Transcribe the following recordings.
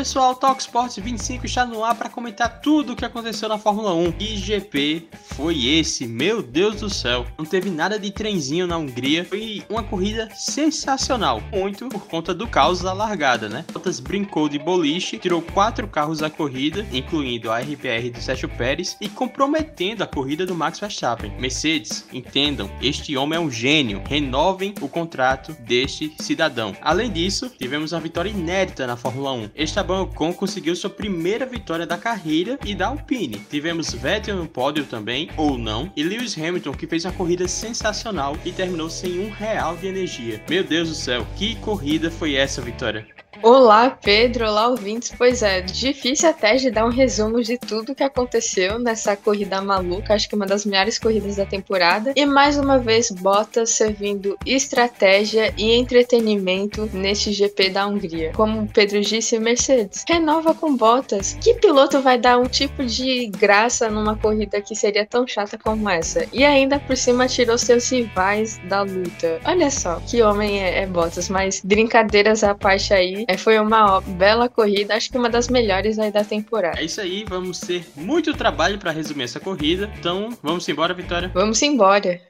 pessoal, Talk Sports 25 está no ar para comentar tudo o que aconteceu na Fórmula 1. Que GP foi esse? Meu Deus do céu. Não teve nada de trenzinho na Hungria. Foi uma corrida sensacional. Muito por conta do caos da largada, né? Bottas brincou de boliche, tirou quatro carros da corrida, incluindo a RPR do Sérgio Pérez, e comprometendo a corrida do Max Verstappen. Mercedes, entendam, este homem é um gênio. Renovem o contrato deste cidadão. Além disso, tivemos uma vitória inédita na Fórmula 1. Esteban Ocon conseguiu sua primeira vitória da carreira e da Alpine. Tivemos Vettel no pódio também, ou não, e Lewis Hamilton que fez uma corrida sensacional e terminou sem um real de energia. Meu Deus do céu, que corrida foi essa, Vitória? Olá, Pedro. Olá, ouvintes. Pois é, difícil até de dar um resumo de tudo que aconteceu nessa corrida maluca. Acho que uma das melhores corridas da temporada. E mais uma vez, Bottas servindo estratégia e entretenimento neste GP da Hungria. Como o Pedro disse, Mercedes renova com Bottas. Que piloto vai dar um tipo de graça numa corrida que seria tão chata como essa? E ainda por cima tirou seus rivais da luta. Olha só, que homem é, é Bottas. Mas brincadeiras à parte aí. É, foi uma bela corrida, acho que uma das melhores aí da temporada. É isso aí, vamos ter muito trabalho para resumir essa corrida. Então, vamos embora, Vitória? Vamos embora.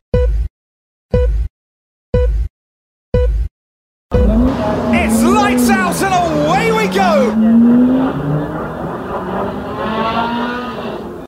It's lights out and away we go!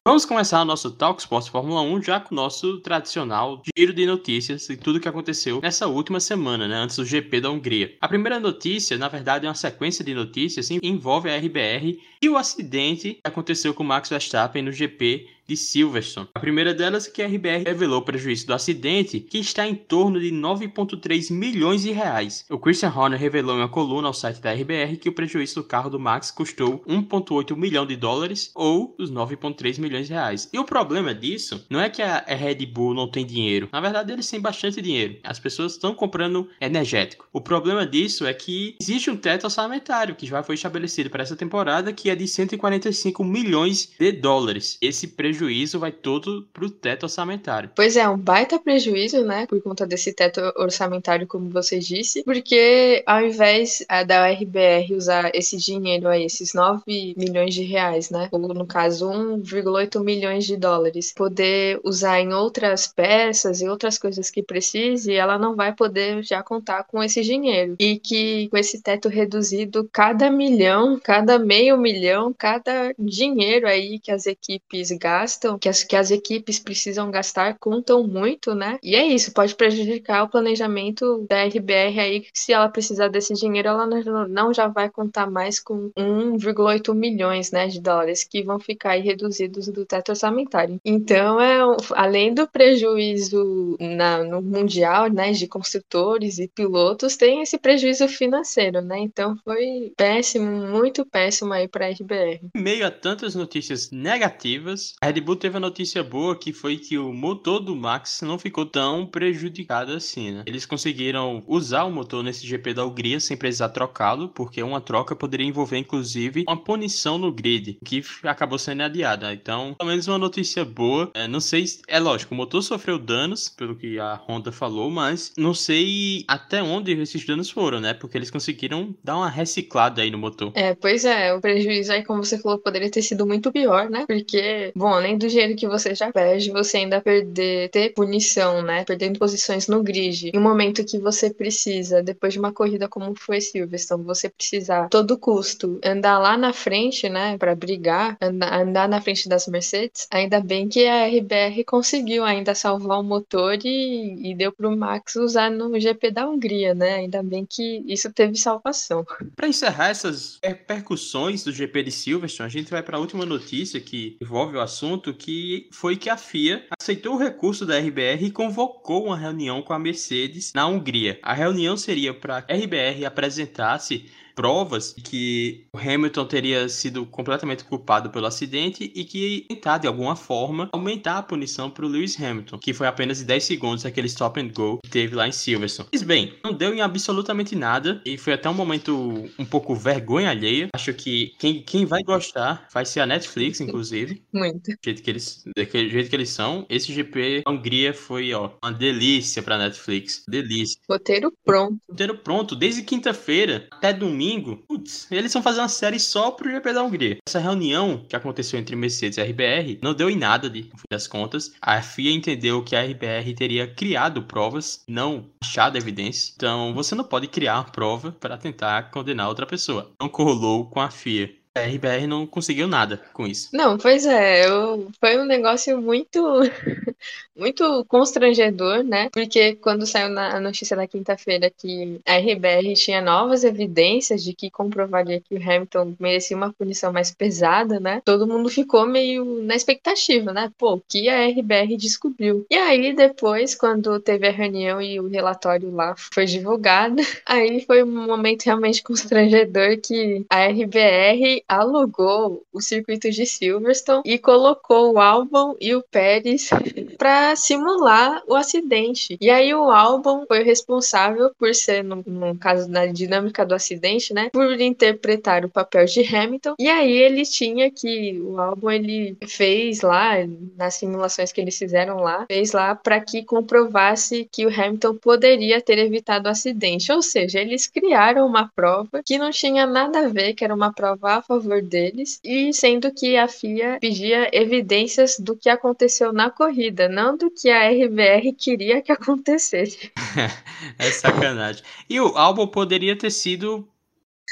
Vamos começar o nosso Talk Sports Fórmula 1 já com o nosso tradicional giro de notícias e tudo que aconteceu nessa última semana, né, antes do GP da Hungria. A primeira notícia, na verdade, é uma sequência de notícias, envolve a RBR e o acidente que aconteceu com o Max Verstappen no GP de Silverstone. A primeira delas é que a RBR revelou o prejuízo do acidente, que está em torno de 9,3 milhões de reais. O Christian Horner revelou em uma coluna ao site da RBR que o prejuízo do carro do Max custou 1,8 milhão de dólares ou os 9,3 milhões de reais. E o problema disso não é que a Red Bull não tem dinheiro. Na verdade, eles têm bastante dinheiro. As pessoas estão comprando energético. O problema disso é que existe um teto orçamentário que já foi estabelecido para essa temporada, que é de 145 milhões de dólares. Esse prejuízo prejuízo vai todo pro teto orçamentário. Pois é, um baita prejuízo, né? Por conta desse teto orçamentário, como você disse, porque ao invés a, da RBR usar esse dinheiro aí, esses 9 milhões de reais, né? Ou no caso, 1,8 milhões de dólares, poder usar em outras peças e outras coisas que precise, ela não vai poder já contar com esse dinheiro. E que com esse teto reduzido, cada milhão, cada meio milhão, cada dinheiro aí que as equipes gastam gastam, que as, que as equipes precisam gastar, contam muito, né? E é isso, pode prejudicar o planejamento da RBR aí, se ela precisar desse dinheiro, ela não, já vai contar mais com 1,8 milhões né, de dólares que vão ficar aí reduzidos do teto orçamentário. Então, é, além do prejuízo na, no mundial, né, de construtores e pilotos, tem esse prejuízo financeiro, né? Então foi péssimo, muito péssimo aí para a RBR. Meio a tantas notícias negativas, a Red Bull teve a notícia boa que foi que o motor do Max não ficou tão prejudicado assim, né? Eles conseguiram usar o motor nesse GP da Hungria sem precisar trocá-lo, porque uma troca poderia envolver inclusive uma punição no grid, que acabou sendo adiada. Então, pelo menos uma notícia boa. É, não sei, é lógico, o motor sofreu danos, pelo que a Honda falou, mas não sei até onde esses danos foram, né? Porque eles conseguiram dar uma reciclada aí no motor. É, pois é, o prejuízo aí, como você falou, poderia ter sido muito pior, né? Porque, bom, além do dinheiro que você já perde, você ainda perder, ter punição, né? Perdendo posições no grid. Em um momento que você precisa, depois de uma corrida como foi Silverstone, você precisar, todo custo, andar lá na frente, né? Pra brigar, andar, andar na frente das Mercedes. Ainda bem que a RBR conseguiu ainda salvar o motor e, e deu pro Max usar no GP da Hungria, né? Ainda bem que isso teve salvação. Para encerrar essas repercussões do GP de Silverstone, a gente vai para a última notícia que envolve o assunto assunto que foi que a FIA aceitou o recurso da RBR e convocou uma reunião com a Mercedes na Hungria. A reunião seria para a RBR apresentar-se provas que o Hamilton teria sido completamente culpado pelo acidente e que tentar de alguma forma aumentar a punição para o Lewis Hamilton, que foi apenas de 10 segundos aquele stop and go que teve lá em Silverstone. Mas bem, não deu em absolutamente nada e foi até um momento um pouco vergonha alheia. Acho que quem, quem vai gostar vai ser a Netflix, inclusive. Muito. Do jeito que eles, daquele jeito que eles são. Esse GP da Hungria foi, ó, uma delícia para Netflix. Delícia. Roteiro pronto. Roteiro pronto. Desde quinta-feira até domingo domingo, putz, eles vão fazer uma série só pro GP da Hungria. Essa reunião que aconteceu entre Mercedes e RBR não deu em nada, de, no fim das contas. A FIA entendeu que a RBR teria criado provas, não achado evidências. Então, você não pode criar uma prova para tentar condenar outra pessoa. Não colou com a FIA. A RBR não conseguiu nada com isso. Não, pois é, eu... foi um negócio muito muito constrangedor, né? Porque quando saiu na notícia da quinta-feira que a RBR tinha novas evidências de que comprovaria que o Hamilton merecia uma punição mais pesada, né? Todo mundo ficou meio na expectativa, né? Pô, o que a RBR descobriu? E aí depois, quando teve a reunião e o relatório lá foi divulgado, aí foi um momento realmente constrangedor que a RBR alugou o circuito de Silverstone e colocou o Albon e o Pérez para simular o acidente. E aí o Albon foi responsável por ser, no, no caso da dinâmica do acidente, né, por interpretar o papel de Hamilton. E aí ele tinha que o Albon ele fez lá nas simulações que eles fizeram lá, fez lá para que comprovasse que o Hamilton poderia ter evitado o acidente. Ou seja, eles criaram uma prova que não tinha nada a ver, que era uma prova a favor deles, e sendo que a FIA pedia evidências do que aconteceu na corrida, não do que a RBR queria que acontecesse. é sacanagem. E o álbum poderia ter sido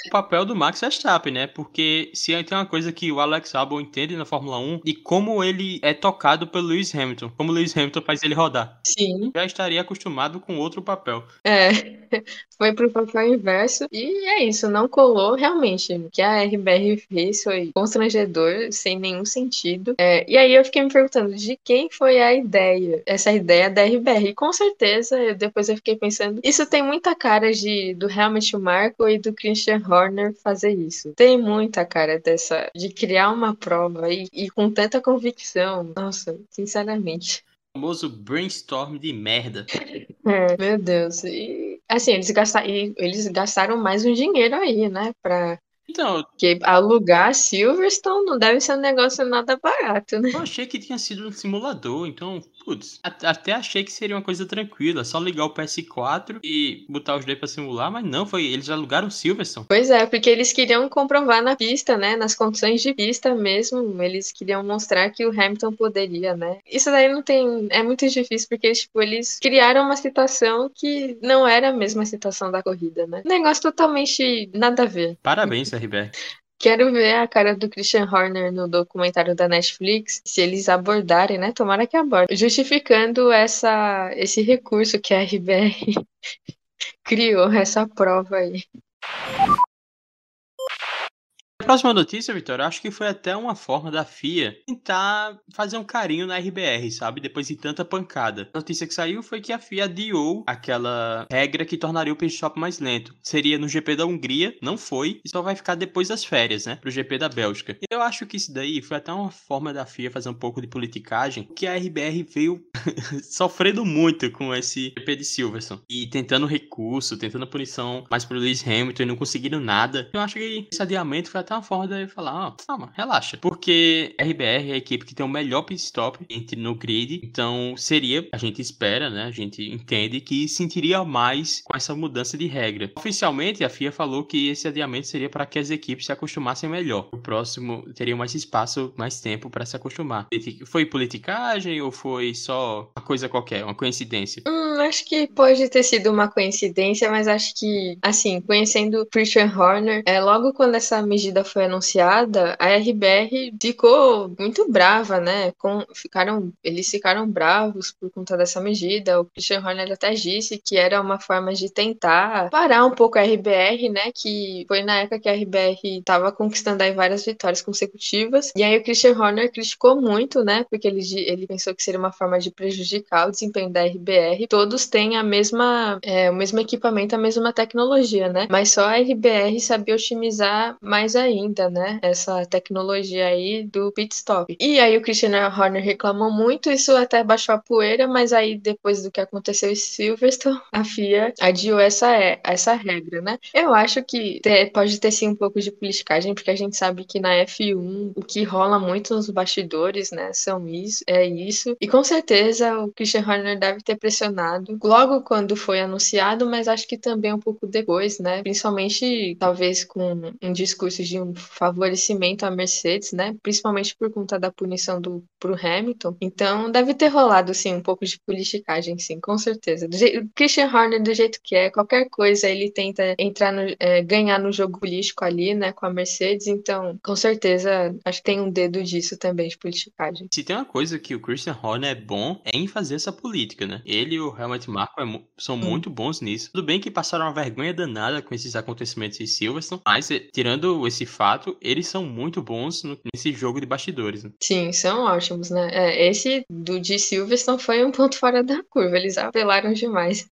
o papel do Max Verstappen, né? Porque se tem uma coisa que o Alex Albon entende na Fórmula 1 e como ele é tocado pelo Lewis Hamilton, como o Lewis Hamilton faz ele rodar. Sim. Já estaria acostumado com outro papel. É, foi pro papel inverso e é isso, não colou realmente. O que a RBR fez foi constrangedor, sem nenhum sentido. É, e aí eu fiquei me perguntando de quem foi a ideia, essa ideia da RBR. E com certeza, depois eu fiquei pensando, isso tem muita cara de do Helmut Marko e do Christian Horner fazer isso. Tem muita cara dessa de criar uma prova e, e com tanta convicção. Nossa, sinceramente. O famoso brainstorm de merda. É, meu Deus. E assim, eles gastaram, eles gastaram mais um dinheiro aí, né? Pra então, porque alugar Silverstone não deve ser um negócio nada barato, né? Eu achei que tinha sido um simulador, então, putz, até achei que seria uma coisa tranquila, só ligar o PS4 e botar os dois pra simular, mas não, foi eles alugaram Silverstone. Pois é, porque eles queriam comprovar na pista, né, nas condições de pista mesmo, eles queriam mostrar que o Hamilton poderia, né? Isso daí não tem, é muito difícil porque tipo, eles criaram uma situação que não era a mesma situação da corrida, né? Negócio totalmente nada a ver. Parabéns, RBR. Quero ver a cara do Christian Horner no documentário da Netflix, se eles abordarem, né? Tomara que abordem. Justificando essa, esse recurso que a RBR criou, essa prova aí. Próxima notícia, Vitor, acho que foi até uma forma da FIA tentar fazer um carinho na RBR, sabe? Depois de tanta pancada. A notícia que saiu foi que a FIA adiou aquela regra que tornaria o pit stop mais lento. Seria no GP da Hungria, não foi, e só vai ficar depois das férias, né? Pro GP da Bélgica. Eu acho que isso daí foi até uma forma da FIA fazer um pouco de politicagem, que a RBR veio sofrendo muito com esse GP de Silverstone. E tentando recurso, tentando punição mais pro Lewis Hamilton e não conseguindo nada. Eu acho que esse adiamento foi até até uma forma de falar, ó, calma, relaxa. Porque RBR é a equipe que tem o melhor pit stop entre no grid, então seria, a gente espera, né, a gente entende que sentiria mais com essa mudança de regra. Oficialmente, a FIA falou que esse adiamento seria para que as equipes se acostumassem melhor. O próximo teria mais espaço, mais tempo para se acostumar. Foi politicagem ou foi só uma coisa qualquer, uma coincidência? Hum, acho que pode ter sido uma coincidência, mas acho que, assim, conhecendo Christian Horner, é, logo quando essa medida foi anunciada, a RBR ficou muito brava, né? Com, ficaram, eles ficaram bravos por conta dessa medida. O Christian Horner até disse que era uma forma de tentar parar um pouco a RBR, né? Que foi na época que a RBR estava conquistando aí várias vitórias consecutivas. E aí o Christian Horner criticou muito, né? Porque ele, ele pensou que seria uma forma de prejudicar o desempenho da RBR. Todos têm a mesma, é, o mesmo equipamento, a mesma tecnologia, né? Mas só a RBR sabia otimizar mais ainda ainda, né, essa tecnologia aí do pit stop. E aí o Christian Horner reclamou muito, isso até baixou a poeira, mas aí depois do que aconteceu em Silverstone, a FIA adiou essa, é, essa regra, né? Eu acho que pode ter sim um pouco de politicagem, porque a gente sabe que na F1 o que rola muito nos bastidores, né, são isso, é isso. E com certeza certeza o Christian Horner deve ter pressionado logo quando foi anunciado, mas acho que também um pouco depois, né? Principalmente, talvez com um discurso de um favorecimento à Mercedes, né? Principalmente por conta da punição do pro Hamilton. Então, deve ter rolado, sim, um pouco de politicagem, sim, com certeza. Jeito, Christian Horner, do jeito que é, qualquer coisa ele tenta entrar no, é, ganhar no jogo político ali, né, com a Mercedes. Então, com certeza, acho que tem um dedo disso também de politicagem. Se tem uma coisa que o Christian Horner é bom, é em fazer essa política, né? Ele e o Helmut Marko é, são hum. muito bons nisso. Tudo bem que passaram uma vergonha danada com esses acontecimentos em Silverstone, mas eh, tirando esse fato, eles são muito bons no, nesse jogo de bastidores. Né? Sim, são ótimos, né? É, esse do de Silverstone foi um ponto fora da curva. Eles apelaram demais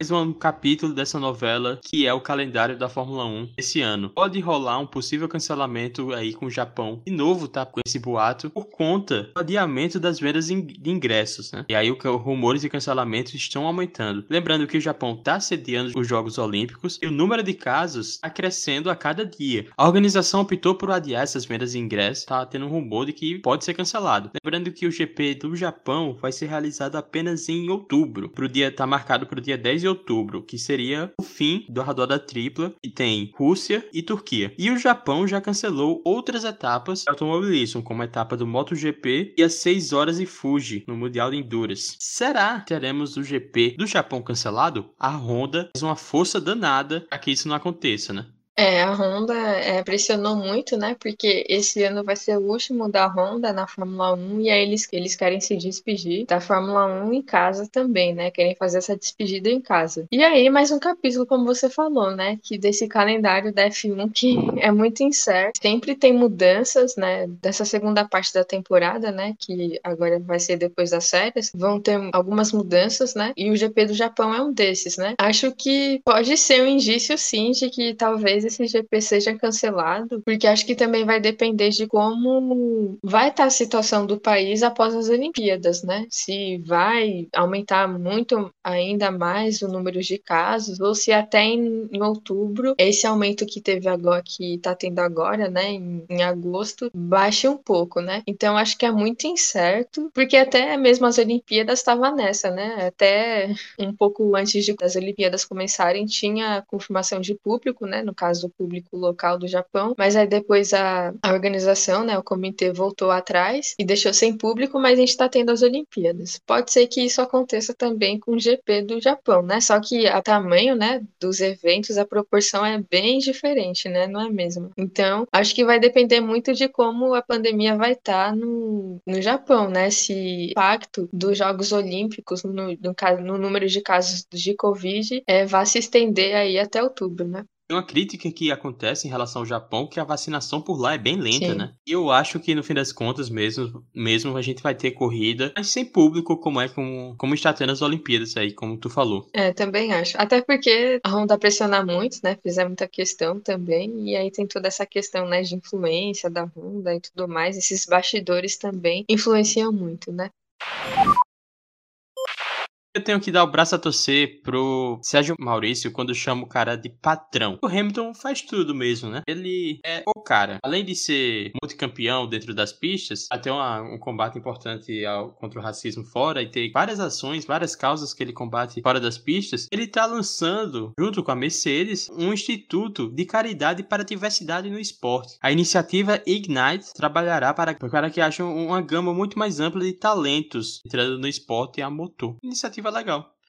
mais um capítulo dessa novela que é o calendário da Fórmula 1 esse ano. Pode rolar um possível cancelamento aí com o Japão. De novo, tá com esse boato por conta do adiamento das vendas de ingressos, né? E aí os rumores de cancelamento estão aumentando. Lembrando que o Japão tá sediando os Jogos Olímpicos e o número de casos está crescendo a cada dia. A organização optou por adiar essas vendas de ingressos, tá tendo um rumor de que pode ser cancelado. Lembrando que o GP do Japão vai ser realizado apenas em outubro. Pro dia tá marcado para o dia 10 de outubro, que seria o fim da rodada tripla, que tem Rússia e Turquia. E o Japão já cancelou outras etapas de automobilismo, como a etapa do MotoGP e as 6 horas e Fuji no Mundial de Endurance. Será que teremos o GP do Japão cancelado? A Honda faz uma força danada para que isso não aconteça, né? É, a Honda é, pressionou muito, né? Porque esse ano vai ser o último da Honda na Fórmula 1 e aí eles, eles querem se despedir da Fórmula 1 em casa também, né? Querem fazer essa despedida em casa. E aí, mais um capítulo, como você falou, né? Que desse calendário da F1 que é muito incerto. Sempre tem mudanças, né? Dessa segunda parte da temporada, né? Que agora vai ser depois das férias. Vão ter algumas mudanças, né? E o GP do Japão é um desses, né? Acho que pode ser um indício, sim, de que talvez esse GP seja cancelado, porque acho que também vai depender de como vai estar a situação do país após as Olimpíadas, né? Se vai aumentar muito ainda mais o número de casos, ou se até em, em outubro esse aumento que teve agora, que está tendo agora, né, em, em agosto, baixe um pouco, né? Então acho que é muito incerto, porque até mesmo as Olimpíadas estava nessa, né? Até um pouco antes de, das Olimpíadas começarem tinha confirmação de público, né? No caso do público local do Japão, mas aí depois a, a organização, né, o comitê voltou atrás e deixou sem público, mas a gente está tendo as Olimpíadas. Pode ser que isso aconteça também com o GP do Japão, né? Só que a tamanho, né, dos eventos, a proporção é bem diferente, né? Não é mesmo? Então, acho que vai depender muito de como a pandemia vai estar tá no, no Japão, né? Se o impacto dos Jogos Olímpicos no, no, no número de casos de Covid é, vai se estender aí até outubro, né? Tem uma crítica que acontece em relação ao Japão que a vacinação por lá é bem lenta, Sim. né? E eu acho que no fim das contas mesmo, mesmo a gente vai ter corrida, mas sem público, como é como, como está tendo as Olimpíadas aí, como tu falou. É, também acho. Até porque a Honda pressiona muito, né? Fizer muita questão também. E aí tem toda essa questão, né, de influência da Honda e tudo mais. Esses bastidores também influenciam muito, né? Eu tenho que dar o braço a torcer pro Sérgio Maurício quando chama o cara de patrão. O Hamilton faz tudo mesmo, né? Ele é o cara. Além de ser multicampeão dentro das pistas, até um combate importante ao, contra o racismo fora e ter várias ações, várias causas que ele combate fora das pistas, ele tá lançando, junto com a Mercedes, um instituto de caridade para a diversidade no esporte. A iniciativa Ignite trabalhará para, para que haja uma gama muito mais ampla de talentos entrando no esporte a motor. Iniciativa iniciativa legal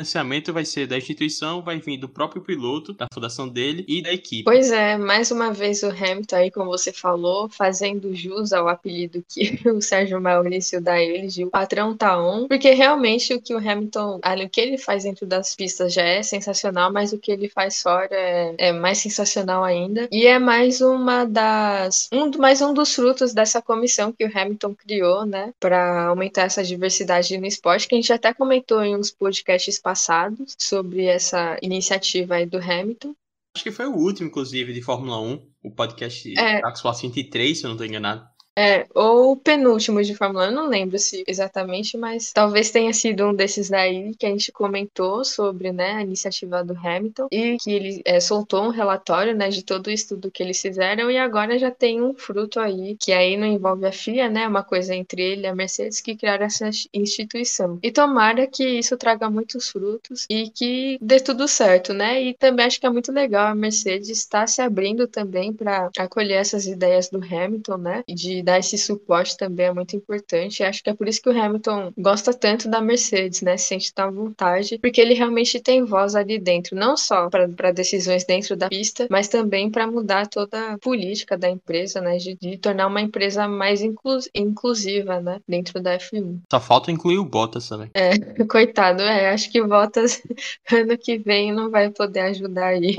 financiamento vai ser da instituição, vai vir do próprio piloto, da fundação dele e da equipe. Pois é, mais uma vez o Hamilton aí, como você falou, fazendo jus ao apelido que o Sérgio Maurício dá a ele de o patrão tá on, porque realmente o que o Hamilton, ali, o que ele faz dentro das pistas já é sensacional, mas o que ele faz fora é, é mais sensacional ainda. E é mais uma das, um, mais um dos frutos dessa comissão que o Hamilton criou, né, para aumentar essa diversidade no esporte, que a gente até comentou em uns podcasts passados sobre essa iniciativa aí do Hamilton. Acho que foi o último, inclusive, de Fórmula 1, o podcast é. Sports 23, se eu não estou enganado. É, ou penúltimo de Fórmula 1, eu não lembro se exatamente, mas talvez tenha sido um desses daí que a gente comentou sobre, né, a iniciativa do Hamilton e que ele é, soltou um relatório, né, de todo o estudo que eles fizeram e agora já tem um fruto aí, que aí não envolve a FIA, né, uma coisa entre ele e a Mercedes que criaram essa instituição. E tomara que isso traga muitos frutos e que dê tudo certo, né? E também acho que é muito legal a Mercedes estar se abrindo também para acolher essas ideias do Hamilton, né? De dar esse suporte também é muito importante. E acho que é por isso que o Hamilton gosta tanto da Mercedes, né? Se sente tão à vontade, porque ele realmente tem voz ali dentro, não só para decisões dentro da pista, mas também para mudar toda a política da empresa, né? De, de tornar uma empresa mais inclu inclusiva, né? Dentro da F1. Só falta incluir o Bottas também. É, coitado, é. Acho que o Bottas ano que vem não vai poder ajudar aí.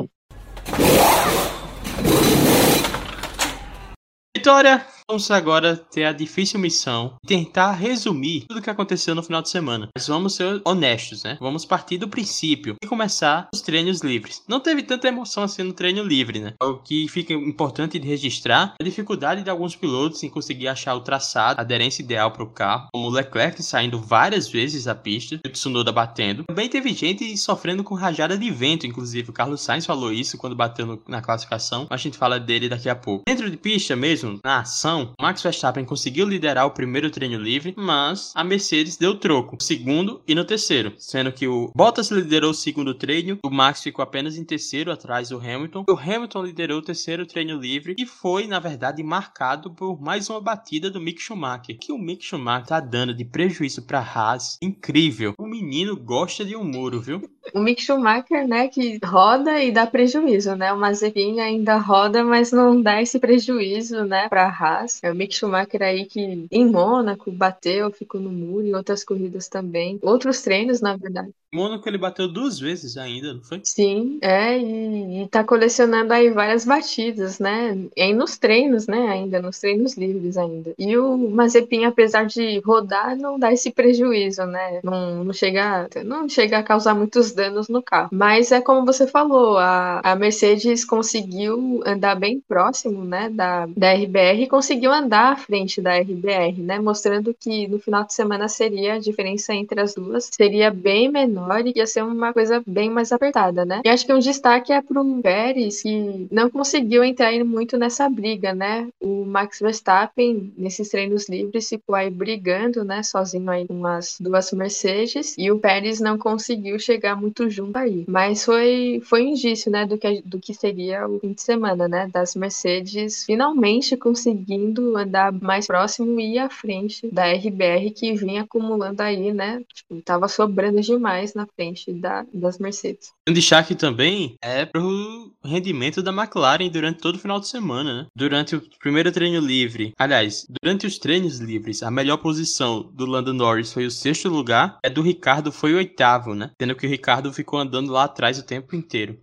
Vitória Vamos agora ter a difícil missão de tentar resumir tudo o que aconteceu no final de semana. Mas vamos ser honestos, né? Vamos partir do princípio e começar os treinos livres. Não teve tanta emoção assim no treino livre, né? O que fica importante de registrar é a dificuldade de alguns pilotos em conseguir achar o traçado, a aderência ideal para o carro, como o Leclerc saindo várias vezes da pista, o Tsunoda batendo. Também teve gente sofrendo com rajada de vento, inclusive o Carlos Sainz falou isso quando bateu no, na classificação. A gente fala dele daqui a pouco. Dentro de pista mesmo, na ação, Max Verstappen conseguiu liderar o primeiro treino livre, mas a Mercedes deu troco no segundo e no terceiro, sendo que o Bottas liderou o segundo treino, o Max ficou apenas em terceiro atrás do Hamilton, o Hamilton liderou o terceiro treino livre e foi, na verdade, marcado por mais uma batida do Mick Schumacher, que o Mick Schumacher tá dando de prejuízo para Haas, incrível. O menino gosta de um muro, viu? O Mick Schumacher, né, que roda e dá prejuízo, né? O Mazepin ainda roda, mas não dá esse prejuízo, né, para Haas. É o Mick Schumacher aí que em Mônaco bateu, ficou no muro, em outras corridas também. Outros treinos, na verdade. Mônaco ele bateu duas vezes ainda, não foi? Sim, é, e, e tá colecionando aí várias batidas, né? E nos treinos, né? Ainda, nos treinos livres ainda. E o Mazepin, apesar de rodar, não dá esse prejuízo, né? Não, não, chega, não chega a causar muitos danos no carro. Mas é como você falou, a, a Mercedes conseguiu andar bem próximo, né? Da, da RBR e conseguiu andar à frente da RBR, né? Mostrando que no final de semana seria a diferença entre as duas seria bem menor menor e ia ser uma coisa bem mais apertada, né? E acho que um destaque é pro Pérez, que não conseguiu entrar muito nessa briga, né? O Max Verstappen, nesses treinos livres, ficou aí brigando, né? Sozinho aí com as duas Mercedes, e o Pérez não conseguiu chegar muito junto aí. Mas foi, foi um indício, né? Do que, do que seria o fim de semana, né? Das Mercedes finalmente conseguindo andar mais próximo e à frente da RBR, que vinha acumulando aí, né? Tipo, tava sobrando demais na frente da, das Mercedes. Um destaque também é pro rendimento da McLaren durante todo o final de semana, né? Durante o primeiro treino livre, aliás, durante os treinos livres, a melhor posição do Lando Norris foi o sexto lugar, a do Ricardo foi o oitavo, né? Tendo que o Ricardo ficou andando lá atrás o tempo inteiro.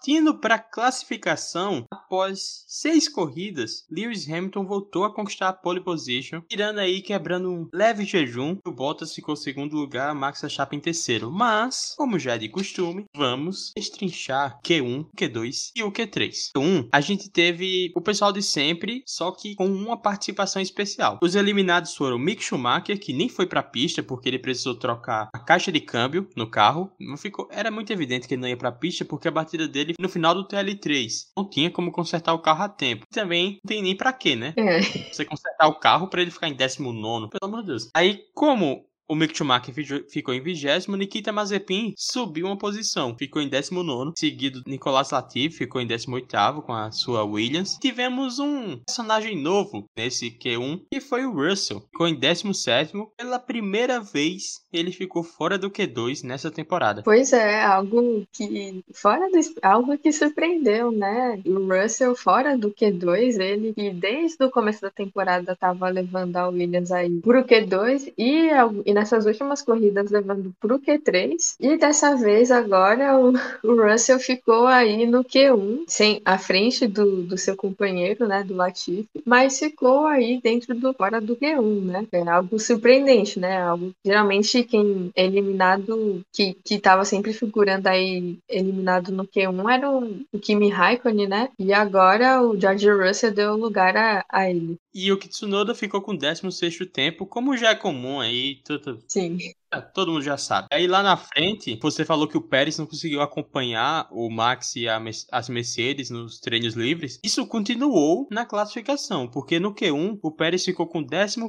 Partindo para a classificação, após seis corridas, Lewis Hamilton voltou a conquistar a pole position, tirando aí quebrando um leve jejum. O Bottas ficou em segundo lugar, Max Verstappen em terceiro. Mas, como já é de costume, vamos destrinchar Q1, Q2 e o Q3. Q1, a gente teve o pessoal de sempre, só que com uma participação especial. Os eliminados foram Mick Schumacher, que nem foi para a pista porque ele precisou trocar a caixa de câmbio no carro. Não ficou, era muito evidente que ele não ia para a pista porque a batida dele no final do TL3. Não tinha como consertar o carro a tempo. Também não tem nem para quê, né? É. Você consertar o carro para ele ficar em 19, pelo amor de Deus. Aí, como o Mick Schumacher ficou em vigésimo, Nikita Mazepin subiu uma posição, ficou em 19, seguido Nicolas Latifi ficou em 18 com a sua Williams. Tivemos um personagem novo nesse Q1, que foi o Russell, ficou em 17 pela primeira vez ele ficou fora do Q2 nessa temporada. Pois é, algo que fora do, algo que surpreendeu, né? O Russell fora do Q2, ele que desde o começo da temporada estava levando a Williams aí pro Q2 e, e nessas últimas corridas levando para o Q3 e dessa vez agora o, o, Russell ficou aí no Q1, sem à frente do, do seu companheiro, né, do Latifi, mas ficou aí dentro do fora do Q1, né? É algo surpreendente, né? Algo geralmente quem é eliminado que que estava sempre figurando aí eliminado no Q1 era o, o Kimi Raikkonen, né? E agora o George Russell deu lugar a, a ele. E o Kitsunoda ficou com 16 tempo, como já é comum aí. Tudo... Sim. É, todo mundo já sabe. Aí lá na frente, você falou que o Pérez não conseguiu acompanhar o Max e as Mercedes nos treinos livres. Isso continuou na classificação, porque no Q1 o Pérez ficou com 11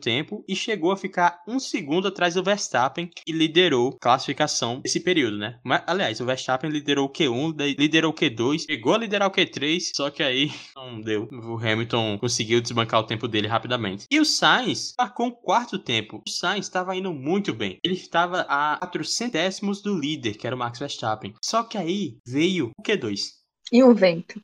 tempo e chegou a ficar um segundo atrás do Verstappen, que liderou a classificação nesse período, né? Mas, aliás, o Verstappen liderou o Q1, liderou o Q2, chegou a liderar o Q3, só que aí não deu. O Hamilton conseguiu desbancar o tempo dele rapidamente. E o Sainz marcou um quarto tempo. O Sainz estava indo muito bem Ele estava a 400 décimos do líder, que era o Max Verstappen. Só que aí veio o Q2. E o vento.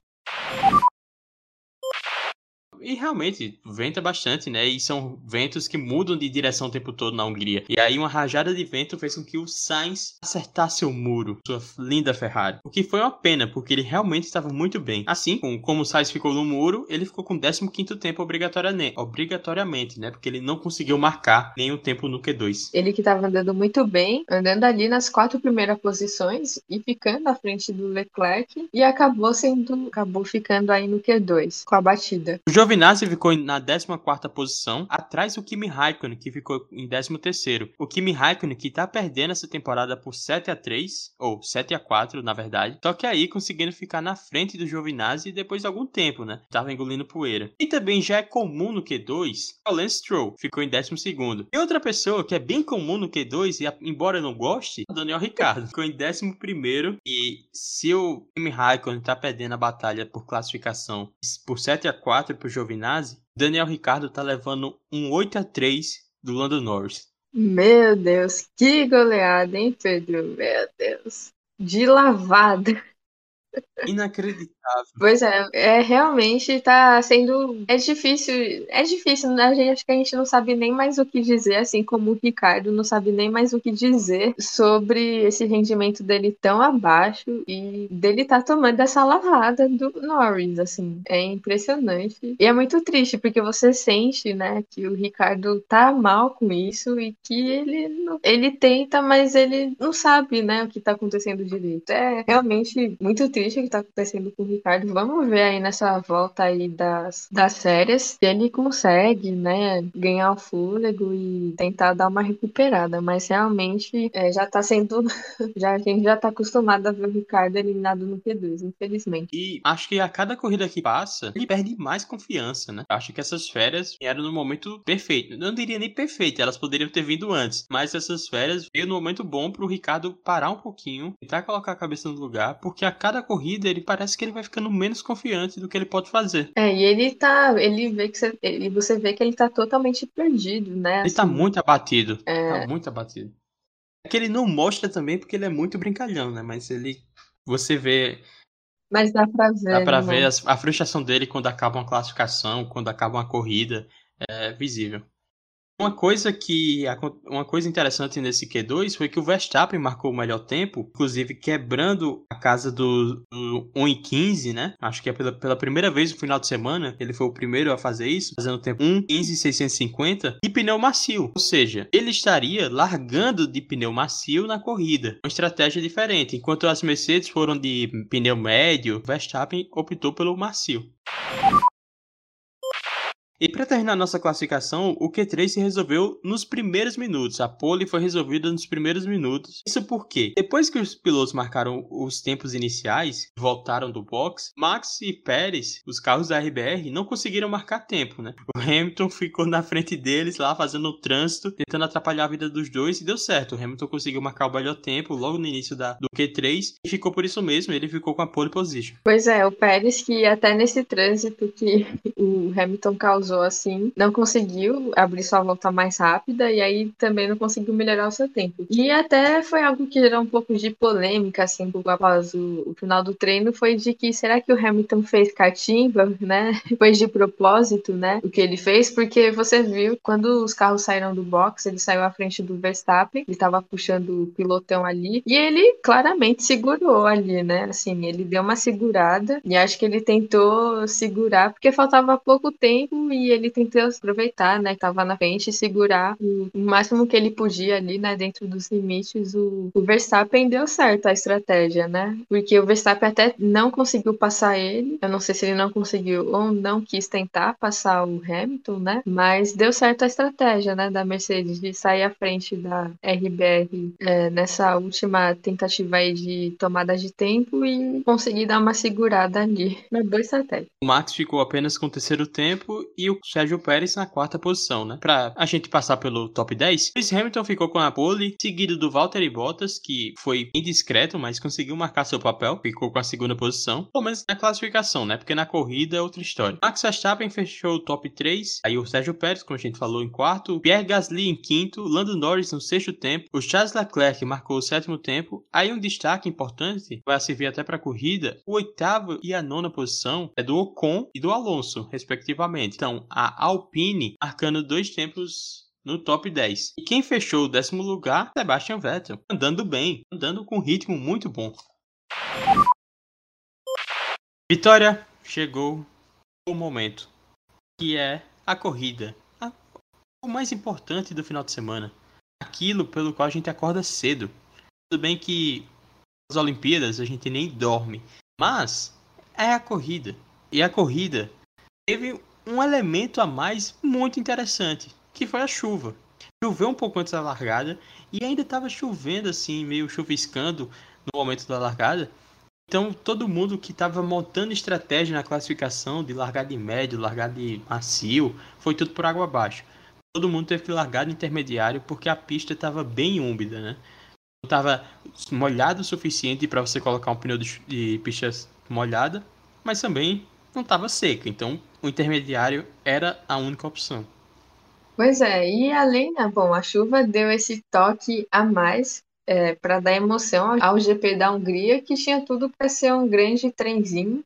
E realmente, venta bastante, né? E são ventos que mudam de direção o tempo todo na Hungria. E aí uma rajada de vento fez com que o Sainz acertasse o muro, sua linda Ferrari. O que foi uma pena, porque ele realmente estava muito bem. Assim, como o Sainz ficou no muro, ele ficou com 15º tempo obrigatoriamente, obrigatoriamente, né? Porque ele não conseguiu marcar nenhum tempo no Q2. Ele que estava andando muito bem, andando ali nas quatro primeiras posições e ficando à frente do Leclerc e acabou sendo, acabou ficando aí no Q2 com a batida. O Giovinazzi ficou na 14ª posição, atrás do Kimi Raikkonen, que ficou em 13º. O Kimi Raikkonen que tá perdendo essa temporada por 7 a 3 ou 7 a 4 na verdade. Só que aí conseguindo ficar na frente do Giovinazzi depois de algum tempo, né? Tava engolindo poeira. E também já é comum no Q2, o Lance Stroll ficou em 12º. E outra pessoa que é bem comum no Q2 e embora eu não goste, o Daniel Ricardo ficou em 11º e se o Kimi Raikkonen tá perdendo a batalha por classificação por 7 a 4 pro Giovinazzi, Daniel Ricardo tá levando um 8 a 3 do Lando Norris. Meu Deus, que goleada, hein, Pedro? Meu Deus. De lavada. Inacreditável. Pois é, é realmente tá sendo. É difícil. É difícil, né? A gente, acho que a gente não sabe nem mais o que dizer, assim como o Ricardo não sabe nem mais o que dizer sobre esse rendimento dele tão abaixo e dele tá tomando essa lavada do Norris, assim. É impressionante. E é muito triste, porque você sente, né, que o Ricardo tá mal com isso e que ele, ele tenta, mas ele não sabe, né, o que tá acontecendo direito. É realmente muito triste o que tá acontecendo com o Ricardo. Vamos ver aí nessa volta aí das, das férias se ele consegue, né, ganhar o fôlego e tentar dar uma recuperada. Mas realmente é, já tá sendo. já, a gente já tá acostumado a ver o Ricardo eliminado no Q2, infelizmente. E acho que a cada corrida que passa, ele perde mais confiança, né? Acho que essas férias vieram no momento perfeito. Eu não diria nem perfeito, elas poderiam ter vindo antes. Mas essas férias veio no momento bom pro Ricardo parar um pouquinho, tentar colocar a cabeça no lugar, porque a cada corrida ele parece que ele vai ficando menos confiante do que ele pode fazer. É, e ele tá. Ele vê que você. Ele, você vê que ele tá totalmente perdido, né? Ele tá assim, tá muito abatido. É... Tá muito abatido. É que ele não mostra também porque ele é muito brincalhão, né? Mas ele. Você vê. Mas dá pra ver. Dá pra né? ver a, a frustração dele quando acaba uma classificação, quando acaba uma corrida. É visível. Uma coisa que uma coisa interessante nesse Q2 foi que o Verstappen marcou o melhor tempo, inclusive quebrando a casa do, do 1 e 15, né? Acho que é pela, pela primeira vez no final de semana, ele foi o primeiro a fazer isso, fazendo tempo 1 15 650 e pneu macio. Ou seja, ele estaria largando de pneu macio na corrida. Uma estratégia diferente. Enquanto as Mercedes foram de pneu médio, Verstappen optou pelo macio. E para terminar nossa classificação, o Q3 se resolveu nos primeiros minutos. A pole foi resolvida nos primeiros minutos. Isso porque, depois que os pilotos marcaram os tempos iniciais, voltaram do box, Max e Pérez, os carros da RBR, não conseguiram marcar tempo, né? O Hamilton ficou na frente deles lá, fazendo o trânsito, tentando atrapalhar a vida dos dois e deu certo. O Hamilton conseguiu marcar o melhor tempo logo no início da, do Q3 e ficou por isso mesmo, ele ficou com a pole position. Pois é, o Pérez que até nesse trânsito que o Hamilton causou assim, não conseguiu abrir sua volta mais rápida e aí também não conseguiu melhorar o seu tempo. E até foi algo que gerou um pouco de polêmica, assim, após o, o final do treino, foi de que será que o Hamilton fez catimba, né? Foi de propósito, né? O que ele fez, porque você viu quando os carros saíram do box, ele saiu à frente do Verstappen, ele estava puxando o pilotão ali e ele claramente segurou ali, né? Assim, ele deu uma segurada e acho que ele tentou segurar porque faltava pouco tempo e ele tentou aproveitar, né? Tava na frente e segurar o, o máximo que ele podia ali, né? Dentro dos limites. O, o Verstappen deu certo a estratégia, né? Porque o Verstappen até não conseguiu passar ele. Eu não sei se ele não conseguiu ou não quis tentar passar o Hamilton, né? Mas deu certo a estratégia, né? Da Mercedes de sair à frente da RBR é, nessa última tentativa aí de tomada de tempo e conseguir dar uma segurada ali. Uma boa estratégia. O Max ficou apenas com o terceiro tempo e o Sérgio Pérez na quarta posição, né? Pra a gente passar pelo top 10, Lewis Hamilton ficou com a pole, seguido do Valtteri Bottas, que foi indiscreto, mas conseguiu marcar seu papel, ficou com a segunda posição, pelo menos na classificação, né? Porque na corrida é outra história. Max Verstappen fechou o top 3, aí o Sérgio Pérez, como a gente falou, em quarto, Pierre Gasly em quinto, Lando Norris no sexto tempo, o Charles Leclerc marcou o sétimo tempo, aí um destaque importante, vai servir até para corrida, o oitavo e a nona posição é do Ocon e do Alonso, respectivamente. Então, a Alpine marcando dois tempos no top 10. E quem fechou o décimo lugar, Sebastian Vettel, andando bem, andando com um ritmo muito bom. Vitória, chegou o momento, que é a corrida, o mais importante do final de semana, aquilo pelo qual a gente acorda cedo. Tudo bem que as Olimpíadas a gente nem dorme, mas é a corrida. E a corrida teve um elemento a mais muito interessante, que foi a chuva. Choveu um pouco antes da largada e ainda estava chovendo assim, meio chuviscando no momento da largada. Então todo mundo que estava montando estratégia na classificação de largar de médio, largar de macio, foi tudo por água abaixo. Todo mundo teve que largar de intermediário porque a pista estava bem úmida, né? Não estava molhado o suficiente para você colocar um pneu de pista molhada, mas também não estava seca. Então o intermediário era a única opção. Pois é, e além, né, bom, a chuva deu esse toque a mais é, para dar emoção ao GP da Hungria, que tinha tudo para ser um grande trenzinho,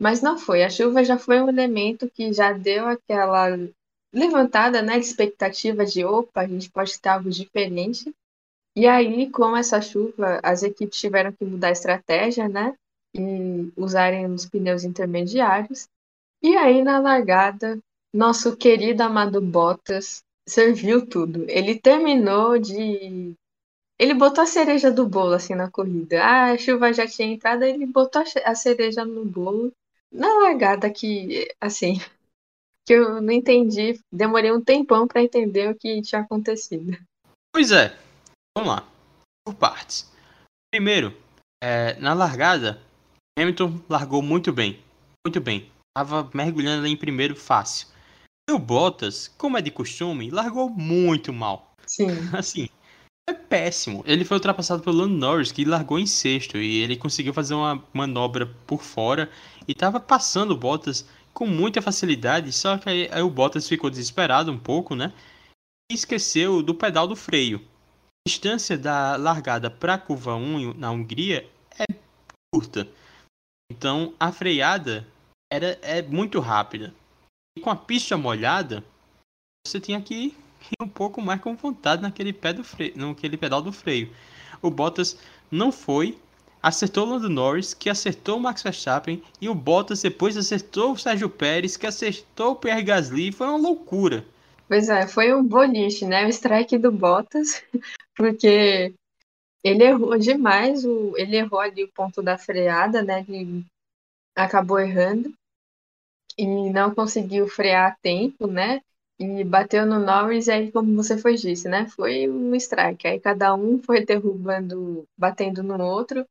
mas não foi. A chuva já foi um elemento que já deu aquela levantada, né, de expectativa de opa, a gente pode ter algo diferente. E aí, com essa chuva, as equipes tiveram que mudar a estratégia, né, e usarem os pneus intermediários. E aí, na largada, nosso querido amado Bottas serviu tudo. Ele terminou de ele botou a cereja do bolo assim na corrida. Ah, a chuva já tinha entrado, ele botou a cereja no bolo na largada que, assim, que eu não entendi. Demorei um tempão para entender o que tinha acontecido. Pois é, vamos lá, por partes. Primeiro, é, na largada, Hamilton largou muito bem, muito bem. Tava mergulhando ali em primeiro fácil. E o Bottas, como é de costume, largou muito mal. Sim. Assim, é péssimo. Ele foi ultrapassado pelo Lando Norris, que largou em sexto, e ele conseguiu fazer uma manobra por fora e estava passando o Bottas com muita facilidade, só que aí, aí, o Bottas ficou desesperado um pouco, né? E esqueceu do pedal do freio. A distância da largada para a curva 1 na Hungria é curta. Então a freada era é muito rápida. E com a pista molhada, você tinha que um pouco mais com vontade naquele, pé do freio, naquele pedal do freio. O Bottas não foi, acertou o Lando Norris, que acertou o Max Verstappen, e o Bottas depois acertou o Sérgio Pérez, que acertou o Pierre Gasly. Foi uma loucura. Pois é, foi um boliche, né? O strike do Bottas, porque ele errou demais, o, ele errou ali o ponto da freada, né? Ele acabou errando e não conseguiu frear a tempo, né? E bateu no Norris, e aí, como você foi disse, né? Foi um strike. Aí cada um foi derrubando, batendo no outro,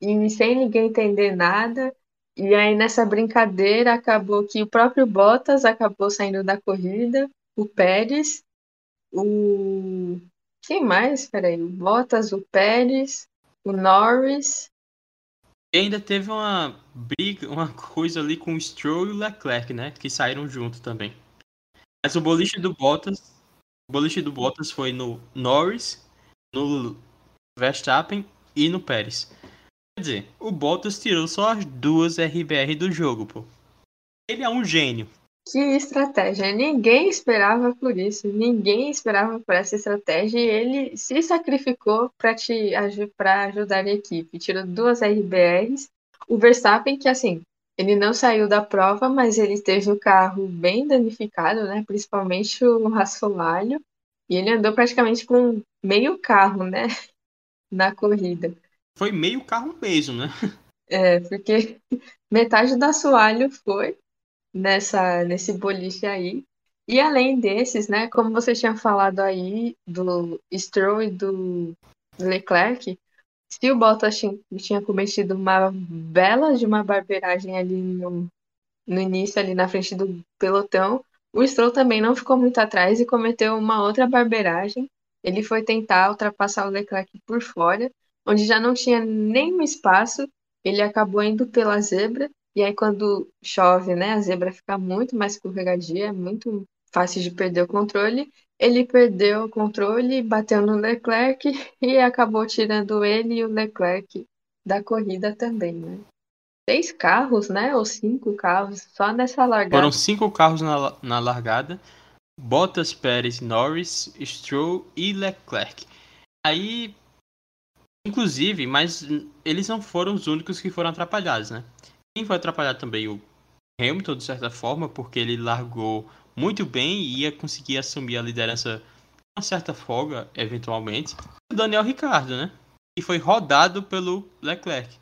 e sem ninguém entender nada. E aí, nessa brincadeira, acabou que o próprio Bottas acabou saindo da corrida, o Pérez, o. Quem mais? Peraí, o Bottas, o Pérez, o Norris E ainda teve uma briga, uma coisa ali com o Stroll e o Leclerc, né? Que saíram junto também. Mas o boliche do Bottas, o boliche do Bottas foi no Norris, no Verstappen e no Pérez. Quer dizer, o Bottas tirou só as duas RBR do jogo, pô. Ele é um gênio. Que estratégia! Ninguém esperava por isso, ninguém esperava por essa estratégia e ele se sacrificou para te para ajudar a equipe. Tirou duas RBRs. O Verstappen, que assim, ele não saiu da prova, mas ele teve o carro bem danificado, né? Principalmente o assoalho. E ele andou praticamente com meio carro, né? Na corrida. Foi meio carro mesmo, né? É, porque metade do assoalho foi nessa, nesse boliche aí. E além desses, né, como você tinha falado aí do Stroll e do Leclerc, se o Bottas tinha, cometido uma bela de uma barbeiragem ali no, no início, ali na frente do pelotão, o Stroll também não ficou muito atrás e cometeu uma outra barbeiragem. Ele foi tentar ultrapassar o Leclerc por fora, onde já não tinha nenhum espaço. Ele acabou indo pela zebra e aí, quando chove, né, a zebra fica muito mais escorregadia, é muito fácil de perder o controle. Ele perdeu o controle, bateu no Leclerc e acabou tirando ele e o Leclerc da corrida também, né? Seis carros, né? Ou cinco carros, só nessa largada. Foram cinco carros na, na largada. Bottas, Pérez, Norris, Stroll e Leclerc. Aí, inclusive, mas eles não foram os únicos que foram atrapalhados, né? Quem foi atrapalhar também o Hamilton, de certa forma, porque ele largou muito bem e ia conseguir assumir a liderança com certa folga, eventualmente. O Daniel Ricardo, né? E foi rodado pelo Leclerc.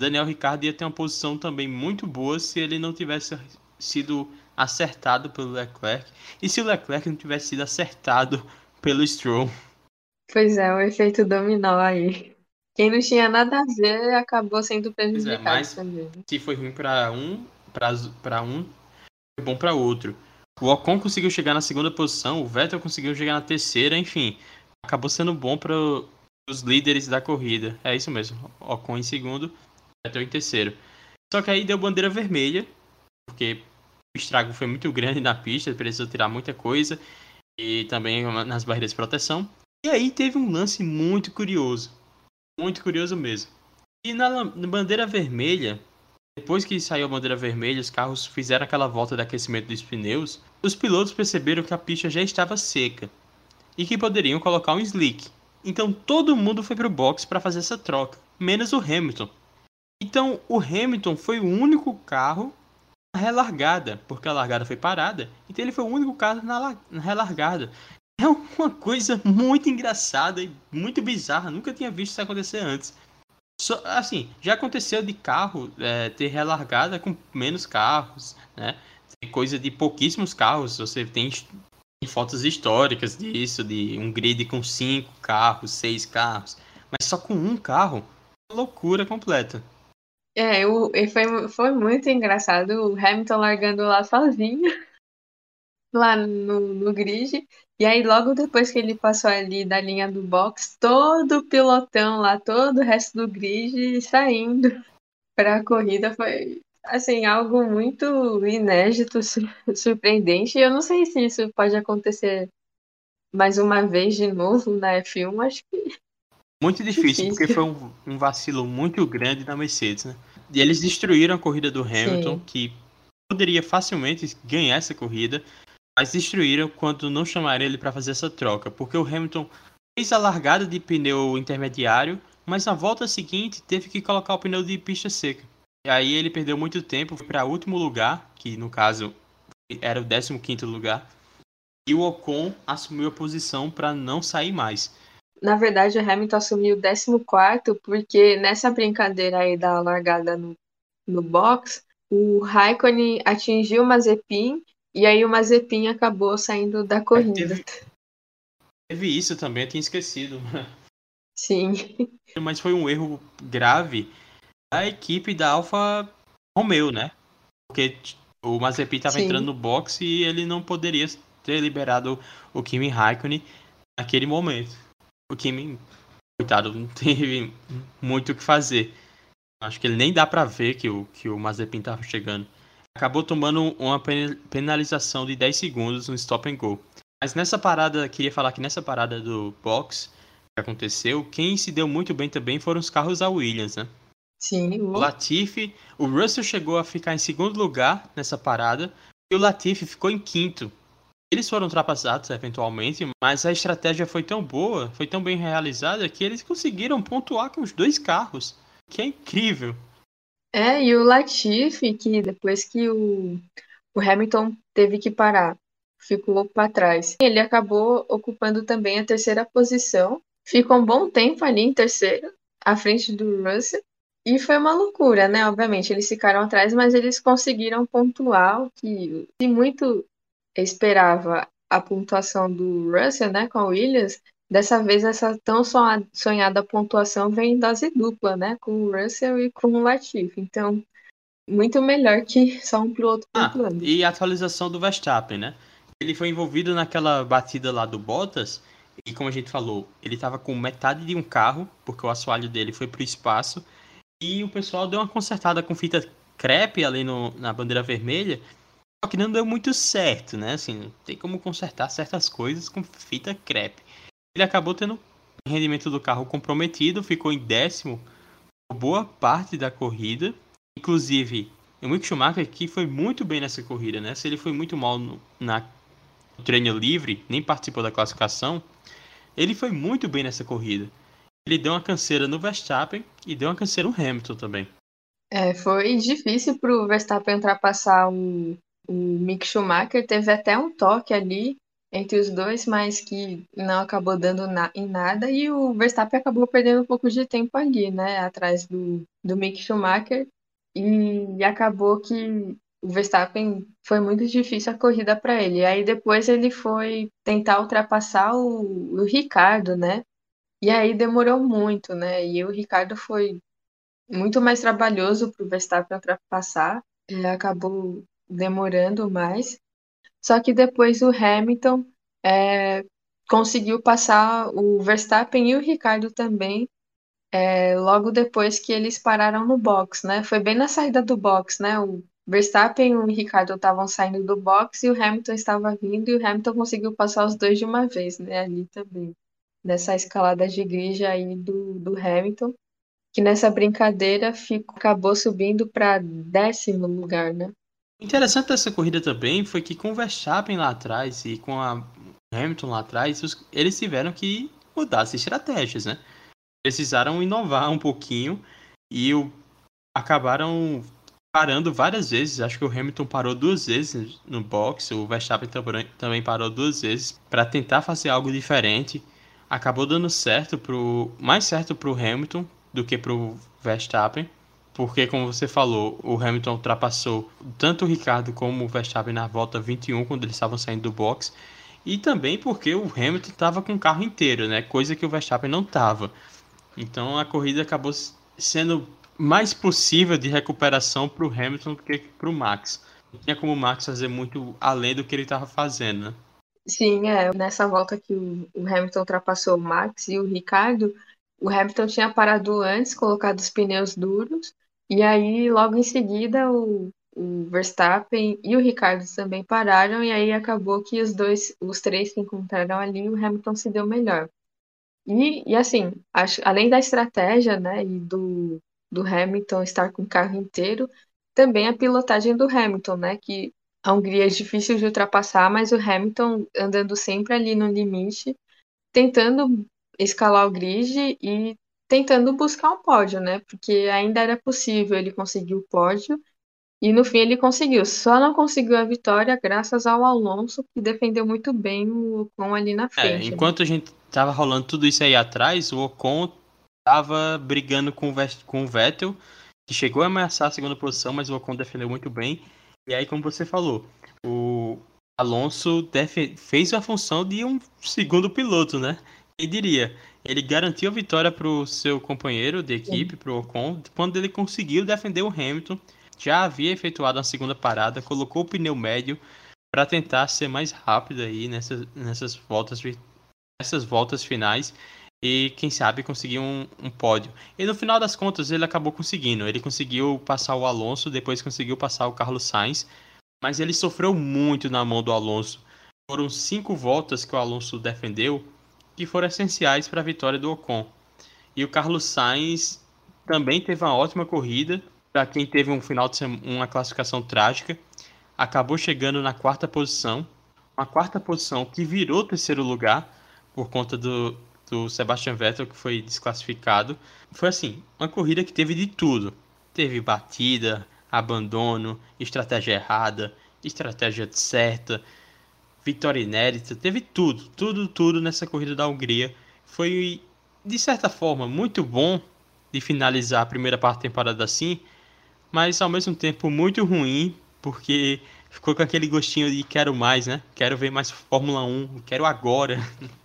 Daniel Ricardo ia ter uma posição também muito boa se ele não tivesse sido acertado pelo Leclerc e se o Leclerc não tivesse sido acertado pelo Stroll. Pois é, o efeito dominó aí. Quem não tinha nada a ver acabou sendo é, prejudicado é, mas também. Se foi ruim para um, para um, foi bom para outro. O Ocon conseguiu chegar na segunda posição, o Vettel conseguiu chegar na terceira, enfim, acabou sendo bom para os líderes da corrida. É isso mesmo. Ocon em segundo, Vettel em terceiro. Só que aí deu bandeira vermelha, porque o estrago foi muito grande na pista, precisou tirar muita coisa e também nas barreiras de proteção. E aí teve um lance muito curioso. Muito curioso mesmo. E na, na bandeira vermelha, depois que saiu a bandeira vermelha, os carros fizeram aquela volta de aquecimento dos pneus, os pilotos perceberam que a pista já estava seca e que poderiam colocar um slick. Então todo mundo foi para o box para fazer essa troca, menos o Hamilton. Então o Hamilton foi o único carro na relargada, porque a largada foi parada, então ele foi o único carro na, na relargada. É uma coisa muito engraçada e muito bizarra. Nunca tinha visto isso acontecer antes. Só, assim, já aconteceu de carro é, ter relargada com menos carros, né? Tem coisa de pouquíssimos carros. Você tem, tem fotos históricas disso, de um grid com cinco carros, seis carros. Mas só com um carro, loucura completa. É, o, foi, foi muito engraçado o Hamilton largando lá sozinho lá no, no grid. E aí, logo depois que ele passou ali da linha do box, todo o pilotão lá, todo o resto do grid saindo para a corrida foi assim algo muito inédito, surpreendente. Eu não sei se isso pode acontecer mais uma vez de novo na F1, acho que muito difícil, difícil. porque foi um, um, vacilo muito grande da Mercedes, né? E eles destruíram a corrida do Hamilton, Sim. que poderia facilmente ganhar essa corrida, mas destruíram quando não chamaram ele para fazer essa troca, porque o Hamilton fez a largada de pneu intermediário, mas na volta seguinte teve que colocar o pneu de pista seca. E aí ele perdeu muito tempo, foi para último lugar, que no caso era o 15 lugar, e o Ocon assumiu a posição para não sair mais. Na verdade, o Hamilton assumiu o 14 porque nessa brincadeira aí da largada no, no box, o Raikkonen atingiu o Mazepin e aí o Mazepin acabou saindo da corrida. É, teve, teve, isso também, eu tinha esquecido. Sim. Mas foi um erro grave da equipe da Alfa Romeo, né? Porque o Mazepin estava entrando no box e ele não poderia ter liberado o Kimi Raikkonen naquele momento. O Kimi, coitado, não teve muito o que fazer. Acho que ele nem dá para ver que o, que o Mazepin tava chegando. Acabou tomando uma penalização de 10 segundos no stop and go. Mas nessa parada, queria falar que nessa parada do box que aconteceu, quem se deu muito bem também foram os carros da Williams, né? Sim. O Latifi, o Russell chegou a ficar em segundo lugar nessa parada e o Latifi ficou em quinto. Eles foram ultrapassados eventualmente, mas a estratégia foi tão boa, foi tão bem realizada que eles conseguiram pontuar com os dois carros, que é incrível. É, e o Latifi, que depois que o, o Hamilton teve que parar, ficou para trás. Ele acabou ocupando também a terceira posição, ficou um bom tempo ali em terceiro, à frente do Russell. E foi uma loucura, né? Obviamente, eles ficaram atrás, mas eles conseguiram pontuar o que se muito esperava a pontuação do Russell, né, com a Williams. Dessa vez, essa tão sonhada pontuação vem em dose dupla, né? Com o Russell e com o Latifi. Então, muito melhor que só um piloto ah. E a atualização do Verstappen, né? Ele foi envolvido naquela batida lá do Bottas. E como a gente falou, ele estava com metade de um carro, porque o assoalho dele foi para o espaço. E o pessoal deu uma consertada com fita crepe ali no, na bandeira vermelha. Só que não deu muito certo, né? Assim, tem como consertar certas coisas com fita crepe. Ele acabou tendo o rendimento do carro comprometido, ficou em décimo por boa parte da corrida. Inclusive, o Mick Schumacher aqui foi muito bem nessa corrida, né? Se ele foi muito mal no, na, no treino livre, nem participou da classificação, ele foi muito bem nessa corrida. Ele deu uma canseira no Verstappen e deu uma canseira no Hamilton também. É, foi difícil para o Verstappen ultrapassar o, o Mick Schumacher. Teve até um toque ali entre os dois, mas que não acabou dando na, em nada. E o Verstappen acabou perdendo um pouco de tempo ali, né? Atrás do, do Mick Schumacher. E, acabou que o Verstappen foi muito difícil a corrida para ele. Aí depois ele foi tentar ultrapassar o, o Ricardo, né? E aí demorou muito, né? E o Ricardo foi muito mais trabalhoso para o Verstappen ultrapassar. Ele acabou demorando mais. Só que depois o Hamilton é, conseguiu passar o Verstappen e o Ricardo também, é, logo depois que eles pararam no box, né? Foi bem na saída do box, né? O Verstappen e o Ricardo estavam saindo do box e o Hamilton estava vindo e o Hamilton conseguiu passar os dois de uma vez, né? Ali também. Nessa escalada de grid aí do, do Hamilton, que nessa brincadeira ficou, acabou subindo para décimo lugar, né? Interessante dessa corrida também foi que com o Verstappen lá atrás e com a Hamilton lá atrás, os, eles tiveram que mudar as estratégias, né? Precisaram inovar um pouquinho e o, acabaram parando várias vezes. Acho que o Hamilton parou duas vezes no box, o Verstappen também parou duas vezes para tentar fazer algo diferente. Acabou dando certo pro mais certo para o Hamilton do que para o Verstappen porque, como você falou, o Hamilton ultrapassou tanto o Ricardo como o Verstappen na volta 21, quando eles estavam saindo do box, e também porque o Hamilton estava com o carro inteiro, né? Coisa que o Verstappen não estava. Então a corrida acabou sendo mais possível de recuperação para o Hamilton do que para o Max. Não tinha como o Max fazer muito além do que ele estava fazendo, né? Sim, é. Nessa volta que o Hamilton ultrapassou o Max e o Ricardo, o Hamilton tinha parado antes, colocado os pneus duros, e aí logo em seguida o, o Verstappen e o Ricardo também pararam, e aí acabou que os dois, os três se encontraram ali, o Hamilton se deu melhor. E, e assim, acho, além da estratégia, né, e do, do Hamilton estar com o carro inteiro, também a pilotagem do Hamilton, né, que a Hungria é difícil de ultrapassar, mas o Hamilton andando sempre ali no limite, tentando escalar o grid e tentando buscar um pódio, né? Porque ainda era possível ele conseguir o pódio e no fim ele conseguiu. Só não conseguiu a vitória graças ao Alonso que defendeu muito bem o Ocon ali na é, frente. É, enquanto né? a gente tava rolando tudo isso aí atrás, o Ocon tava brigando com o, com o Vettel, que chegou a ameaçar a segunda posição, mas o Ocon defendeu muito bem. E aí, como você falou, o Alonso fez a função de um segundo piloto, né? Quem diria? Ele garantiu a vitória para o seu companheiro de equipe, para o Ocon, quando ele conseguiu defender o Hamilton. Já havia efetuado a segunda parada, colocou o pneu médio para tentar ser mais rápido aí nessas, nessas voltas nessas voltas finais. e quem sabe conseguir um, um, pódio. E no final das contas ele acabou conseguindo. Ele conseguiu passar o Alonso, depois conseguiu passar o Carlos Sainz, mas ele sofreu muito na mão do Alonso. Foram cinco voltas que o Alonso defendeu que foram essenciais para a vitória do Ocon. E o Carlos Sainz também teve uma ótima corrida. Para quem teve um final de semana, uma classificação trágica, acabou chegando na quarta posição. Uma quarta posição que virou terceiro lugar por conta do, do Sebastian Vettel, que foi desclassificado. Foi assim, uma corrida que teve de tudo. Teve batida, abandono, estratégia errada, estratégia certa, vitória inédita, teve tudo, tudo, tudo nessa corrida da Hungria. Foi, de certa forma, muito bom de finalizar a primeira parte da temporada assim, mas ao mesmo tempo muito ruim, porque ficou com aquele gostinho de quero mais, né? Quero ver mais Fórmula 1, quero agora.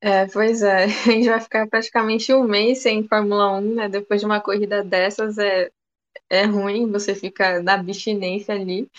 É, pois é, a gente vai ficar praticamente um mês sem Fórmula 1, né? Depois de uma corrida dessas é, é ruim, você fica na abstinência ali.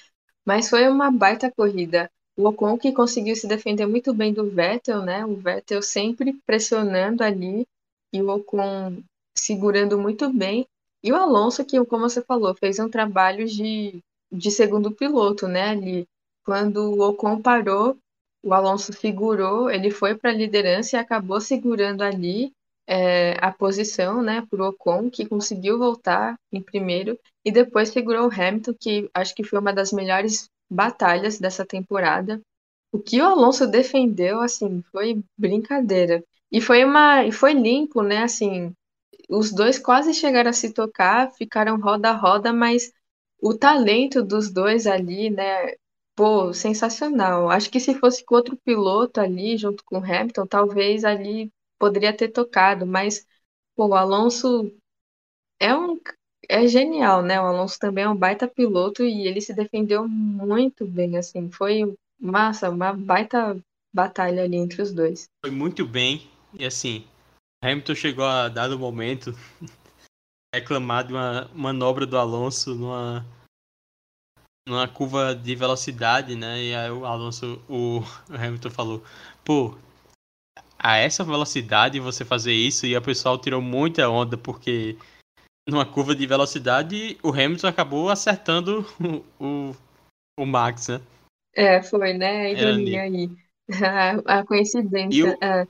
Mas foi uma baita corrida. O Ocon que conseguiu se defender muito bem do Vettel, né? O Vettel sempre pressionando ali e o Ocon segurando muito bem. E o Alonso, que, como você falou, fez um trabalho de, de segundo piloto, né? Ali, quando o Ocon parou, o Alonso segurou, ele foi para a liderança e acabou segurando ali é, a posição, né, para o Ocon, que conseguiu voltar em primeiro, e depois segurou o Hamilton, que acho que foi uma das melhores batalhas dessa temporada. O que o Alonso defendeu, assim, foi brincadeira. E foi uma, e foi limpo, né, assim, os dois quase chegaram a se tocar, ficaram roda a roda, mas o talento dos dois ali, né, Pô, sensacional. Acho que se fosse com outro piloto ali, junto com o Hamilton, talvez ali poderia ter tocado, mas pô, o Alonso é um é genial, né? O Alonso também é um baita piloto e ele se defendeu muito bem, assim. Foi massa, uma baita batalha ali entre os dois. Foi muito bem e assim, Hamilton chegou a dado momento reclamar de uma manobra do Alonso numa numa curva de velocidade, né? E aí o Alonso, o Hamilton falou, pô, a essa velocidade você fazer isso e o pessoal tirou muita onda porque numa curva de velocidade o Hamilton acabou acertando o, o, o Max, né? É, foi, né? A ironia aí. A, a coincidência. O... É.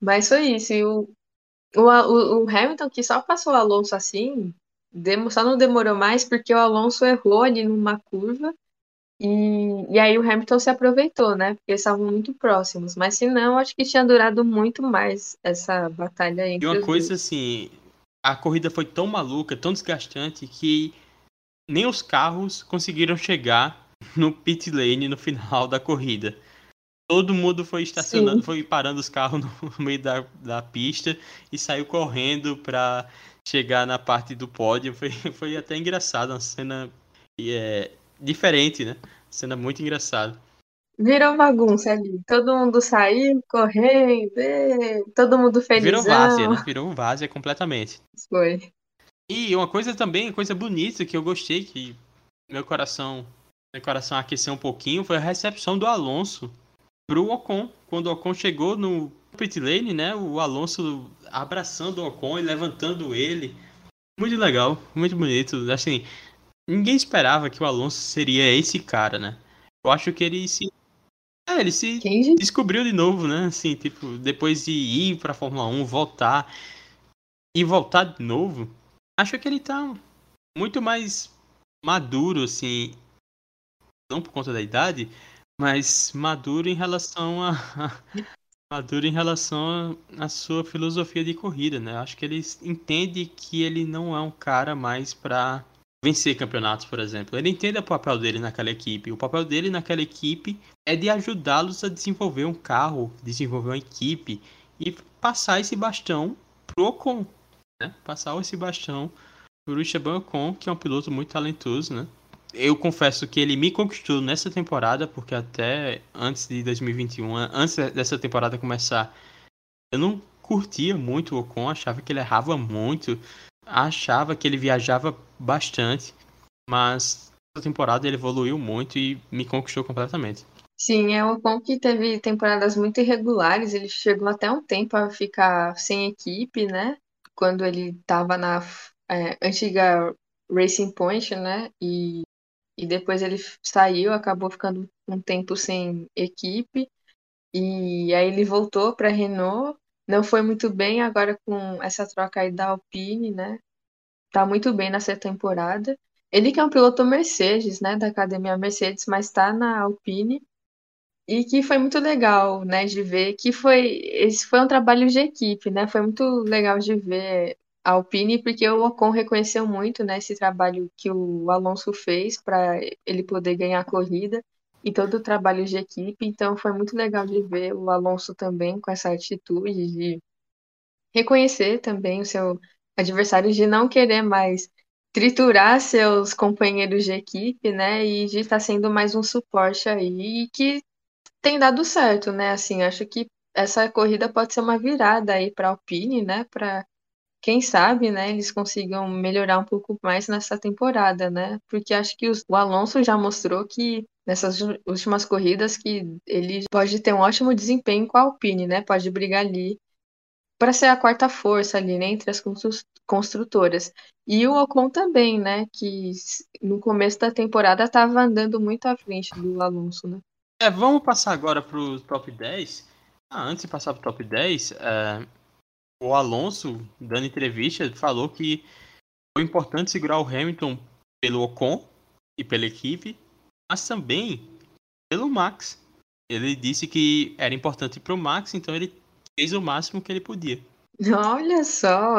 Mas foi isso. E o, o, o Hamilton que só passou o Alonso assim, só não demorou mais porque o Alonso errou ali numa curva e, e aí o Hamilton se aproveitou, né? Porque eles estavam muito próximos. Mas se não, acho que tinha durado muito mais essa batalha entre E uma coisa dois. assim, a corrida foi tão maluca, tão desgastante que nem os carros conseguiram chegar no pit lane no final da corrida. Todo mundo foi estacionando, Sim. foi parando os carros no meio da, da pista e saiu correndo para chegar na parte do pódio. Foi, foi até engraçado, uma cena é, diferente, né? Cena muito engraçada. Virou bagunça ali. Todo mundo saiu, correndo, todo mundo feliz. Virou várzea, né? Virou várzea completamente. Foi. E uma coisa também, coisa bonita que eu gostei, que meu coração, meu coração aqueceu um pouquinho, foi a recepção do Alonso pro Ocon. Quando o Ocon chegou no pit lane, né? O Alonso abraçando o Ocon e levantando ele. Muito legal, muito bonito. Assim, ninguém esperava que o Alonso seria esse cara, né? Eu acho que ele se. É, ele se descobriu de novo, né? Assim, tipo, depois de ir pra Fórmula 1, voltar e voltar de novo, acho que ele tá muito mais maduro, assim. Não por conta da idade, mas maduro em relação a, maduro em relação à sua filosofia de corrida, né? Acho que ele entende que ele não é um cara mais para vencer campeonatos, por exemplo. Ele entende o papel dele naquela equipe. O papel dele naquela equipe é de ajudá-los a desenvolver um carro, desenvolver uma equipe e passar esse bastão pro Ocon, né? Passar esse bastão pro Esteban Ocon, que é um piloto muito talentoso, né? eu confesso que ele me conquistou nessa temporada, porque até antes de 2021, antes dessa temporada começar, eu não curtia muito o Ocon, achava que ele errava muito, achava que ele viajava bastante, mas essa temporada ele evoluiu muito e me conquistou completamente. Sim, é o Ocon que teve temporadas muito irregulares, ele chegou até um tempo a ficar sem equipe, né? Quando ele estava na é, antiga Racing Point, né? E, e depois ele saiu, acabou ficando um tempo sem equipe. E aí ele voltou para a Renault, não foi muito bem agora com essa troca aí da Alpine, né? Tá muito bem nessa temporada. Ele que é um piloto Mercedes, né, da academia Mercedes, mas está na Alpine e que foi muito legal, né, de ver que foi esse foi um trabalho de equipe, né? Foi muito legal de ver a Alpine porque o Ocon reconheceu muito, né, esse trabalho que o Alonso fez para ele poder ganhar a corrida e todo o trabalho de equipe. Então foi muito legal de ver o Alonso também com essa atitude de reconhecer também o seu adversário, de não querer mais triturar seus companheiros de equipe, né? E de estar sendo mais um suporte aí e que tem dado certo, né? Assim, acho que essa corrida pode ser uma virada aí para a Alpine, né? Para quem sabe, né, eles consigam melhorar um pouco mais nessa temporada, né? Porque acho que o Alonso já mostrou que nessas últimas corridas que ele pode ter um ótimo desempenho com a Alpine, né? Pode brigar ali para ser a quarta força ali, né, entre as construtoras. E o Ocon também, né, que no começo da temporada estava andando muito à frente do Alonso, né? É, vamos passar agora para o top 10. Ah, antes de passar para o top 10, é, o Alonso, dando entrevista, falou que foi importante segurar o Hamilton pelo Ocon e pela equipe, mas também pelo Max. Ele disse que era importante para o Max, então ele fez o máximo que ele podia. Olha só!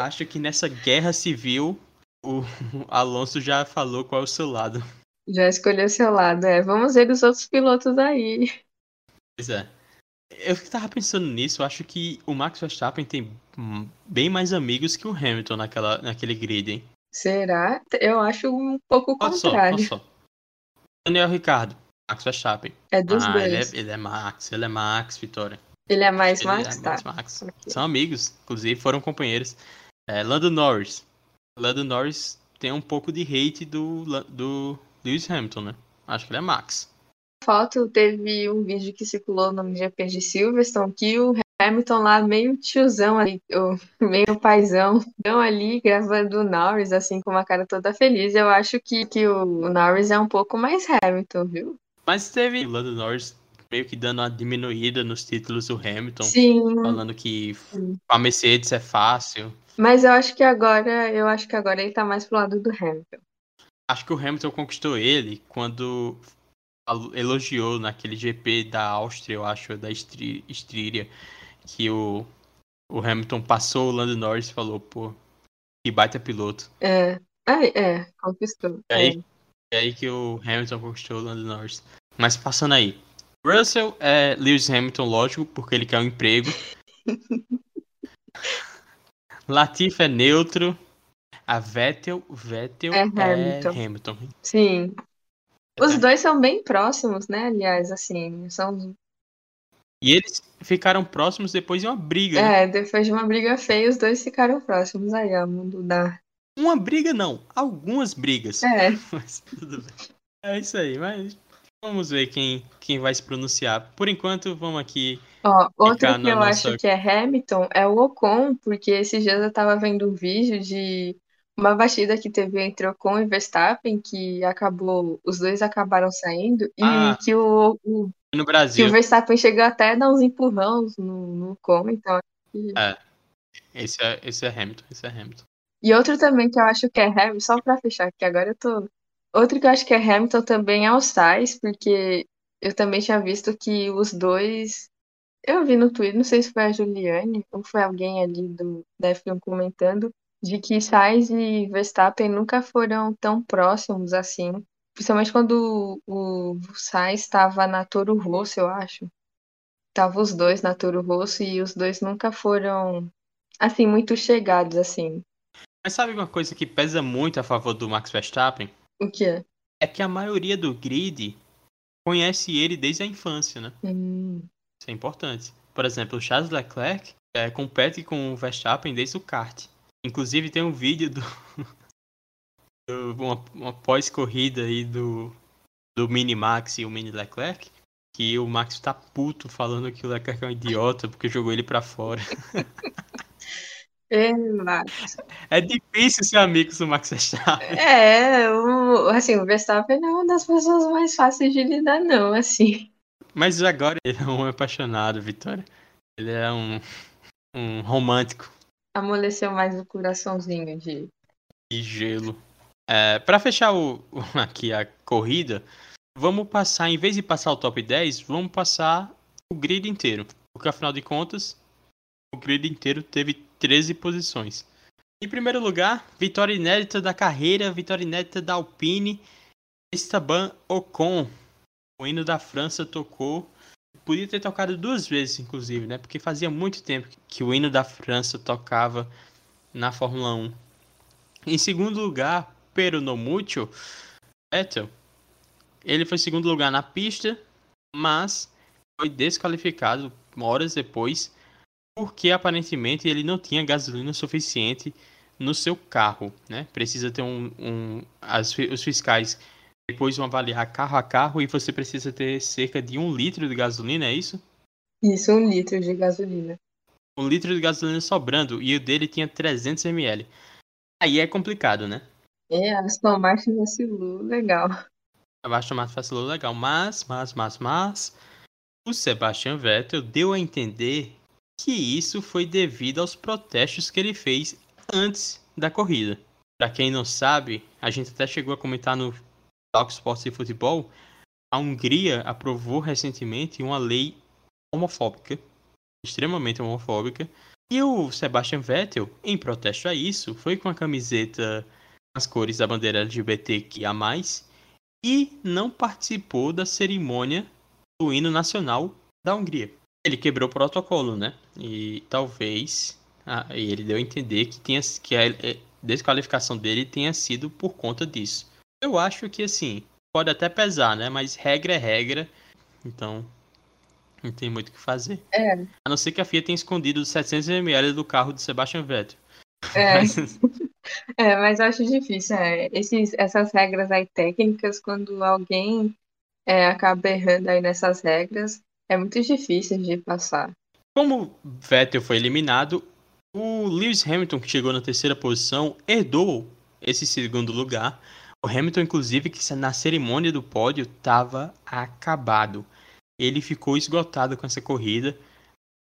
Acho que nessa guerra civil, o Alonso já falou qual é o seu lado. Já escolheu seu lado, é. Vamos ver os outros pilotos aí. Pois é. Eu tava pensando nisso, acho que o Max Verstappen tem bem mais amigos que o Hamilton naquela, naquele grid, hein? Será? Eu acho um pouco o contrário. Só, só. Daniel Ricardo, Max Verstappen. É dos ah, dois. Ele é, ele é Max, ele é Max, Vitória. Ele é mais ele Max? É tá. mais Max. Okay. São amigos, inclusive foram companheiros. É, Lando Norris. Lando Norris tem um pouco de hate do, do Lewis Hamilton, né? Acho que ele é Max. Foto teve um vídeo que circulou no GP de Silverstone que o Hamilton lá meio tiozão ali, meio paizão, estão ali gravando o Norris assim com uma cara toda feliz. Eu acho que, que o Norris é um pouco mais Hamilton, viu? Mas teve o Lando Norris meio que dando uma diminuída nos títulos do Hamilton. Sim. Falando que a Mercedes é fácil. Mas eu acho que agora, eu acho que agora ele tá mais pro lado do Hamilton. Acho que o Hamilton conquistou ele quando elogiou naquele GP da Áustria, eu acho, da Estríria, que o, o Hamilton passou o Lando Norris e falou, pô, que baita piloto. É, é, é conquistou. É aí, é. aí que o Hamilton conquistou o Lando Norris. Mas passando aí. Russell é Lewis Hamilton, lógico, porque ele quer um emprego. Latifi é neutro. A Vettel, Vettel é Hamilton. É Hamilton. Sim. Os é. dois são bem próximos, né? Aliás, assim, são. E eles ficaram próximos depois de uma briga. É, né? depois de uma briga feia, os dois ficaram próximos. Aí, ó, mundo da. Uma briga não, algumas brigas. É. Mas tudo bem. É isso aí, mas vamos ver quem, quem vai se pronunciar. Por enquanto, vamos aqui. Ó, outro que eu nossa... acho que é Hamilton é o Ocon, porque esses dias eu tava vendo um vídeo de uma batida que teve entre Ocon e Verstappen, que acabou, os dois acabaram saindo, ah, e que o, o, no Brasil. que o Verstappen chegou até a dar uns empurrões no, no Ocon, então... Que... É, esse é, esse é Hamilton, esse é Hamilton. E outro também que eu acho que é Hamilton, só pra fechar, que agora eu tô... Outro que eu acho que é Hamilton também é o Sainz, porque eu também tinha visto que os dois... Eu vi no Twitter, não sei se foi a Juliane ou foi alguém ali do, da F1 comentando, de que Sainz e Verstappen nunca foram tão próximos assim. Principalmente quando o, Sainz estava na Toro Rosso, eu acho. Tava os dois na Toro Rosso e os dois nunca foram, assim, muito chegados, assim. Mas sabe uma coisa que pesa muito a favor do Max Verstappen? O quê? É que a maioria do grid conhece ele desde a infância, né? Hum. Isso é importante. Por exemplo, o Charles Leclerc é, compete com o Verstappen desde o kart. Inclusive tem um vídeo do. do uma, uma pós-corrida aí do. Do Mini Max e o Mini Leclerc. que o Max tá puto falando que o Leclerc é um idiota porque jogou ele pra fora. É, Max. É difícil ser amigo do Max Verstappen. É, o, assim, o Verstappen não é uma das pessoas mais fáceis de lidar, não, assim. Mas agora ele é um apaixonado, Vitória. Ele é um, um romântico Amoleceu mais o coraçãozinho de. de gelo. É, para fechar o- aqui a corrida, vamos passar, em vez de passar o top 10, vamos passar o grid inteiro. Porque afinal de contas, o grid inteiro teve 13 posições. Em primeiro lugar, vitória inédita da carreira, vitória inédita da Alpine, Esteban Ocon. O hino da França tocou. Podia ter tocado duas vezes, inclusive, né? Porque fazia muito tempo que o hino da França tocava na Fórmula 1. Em segundo lugar, pero no mucho, Vettel. Ele foi em segundo lugar na pista, mas foi desqualificado horas depois, porque aparentemente ele não tinha gasolina suficiente no seu carro, né? Precisa ter um, um as os fiscais depois vão avaliar carro a carro e você precisa ter cerca de um litro de gasolina, é isso? Isso, um litro de gasolina. Um litro de gasolina sobrando e o dele tinha 300 ml. Aí é complicado, né? É, a Aston Martin vacilou, legal. Abaixo tomate vacilou legal, mas, mas, mas, mas, o Sebastian Vettel deu a entender que isso foi devido aos protestos que ele fez antes da corrida. Pra quem não sabe, a gente até chegou a comentar no Talk Sports e Futebol, a Hungria aprovou recentemente uma lei homofóbica, extremamente homofóbica, e o Sebastian Vettel, em protesto a isso, foi com a camiseta as cores da bandeira LGBTQIA+, e não participou da cerimônia do hino nacional da Hungria. Ele quebrou o protocolo, né? E talvez ah, ele deu a entender que, que a eh, desqualificação dele tenha sido por conta disso. Eu acho que assim, pode até pesar, né? Mas regra é regra, então não tem muito o que fazer. É, A não ser que a FIA tenha escondido os 700ml do carro do Sebastian Vettel. é, Mas- é, mas eu acho difícil. É, esses, essas regras aí técnicas, quando alguém é, acaba errando aí nessas regras, é muito difícil de passar. Como Vettel foi eliminado, o Lewis Hamilton, que chegou na terceira posição, herdou esse segundo lugar. O Hamilton, inclusive, que na cerimônia do pódio estava acabado. Ele ficou esgotado com essa corrida.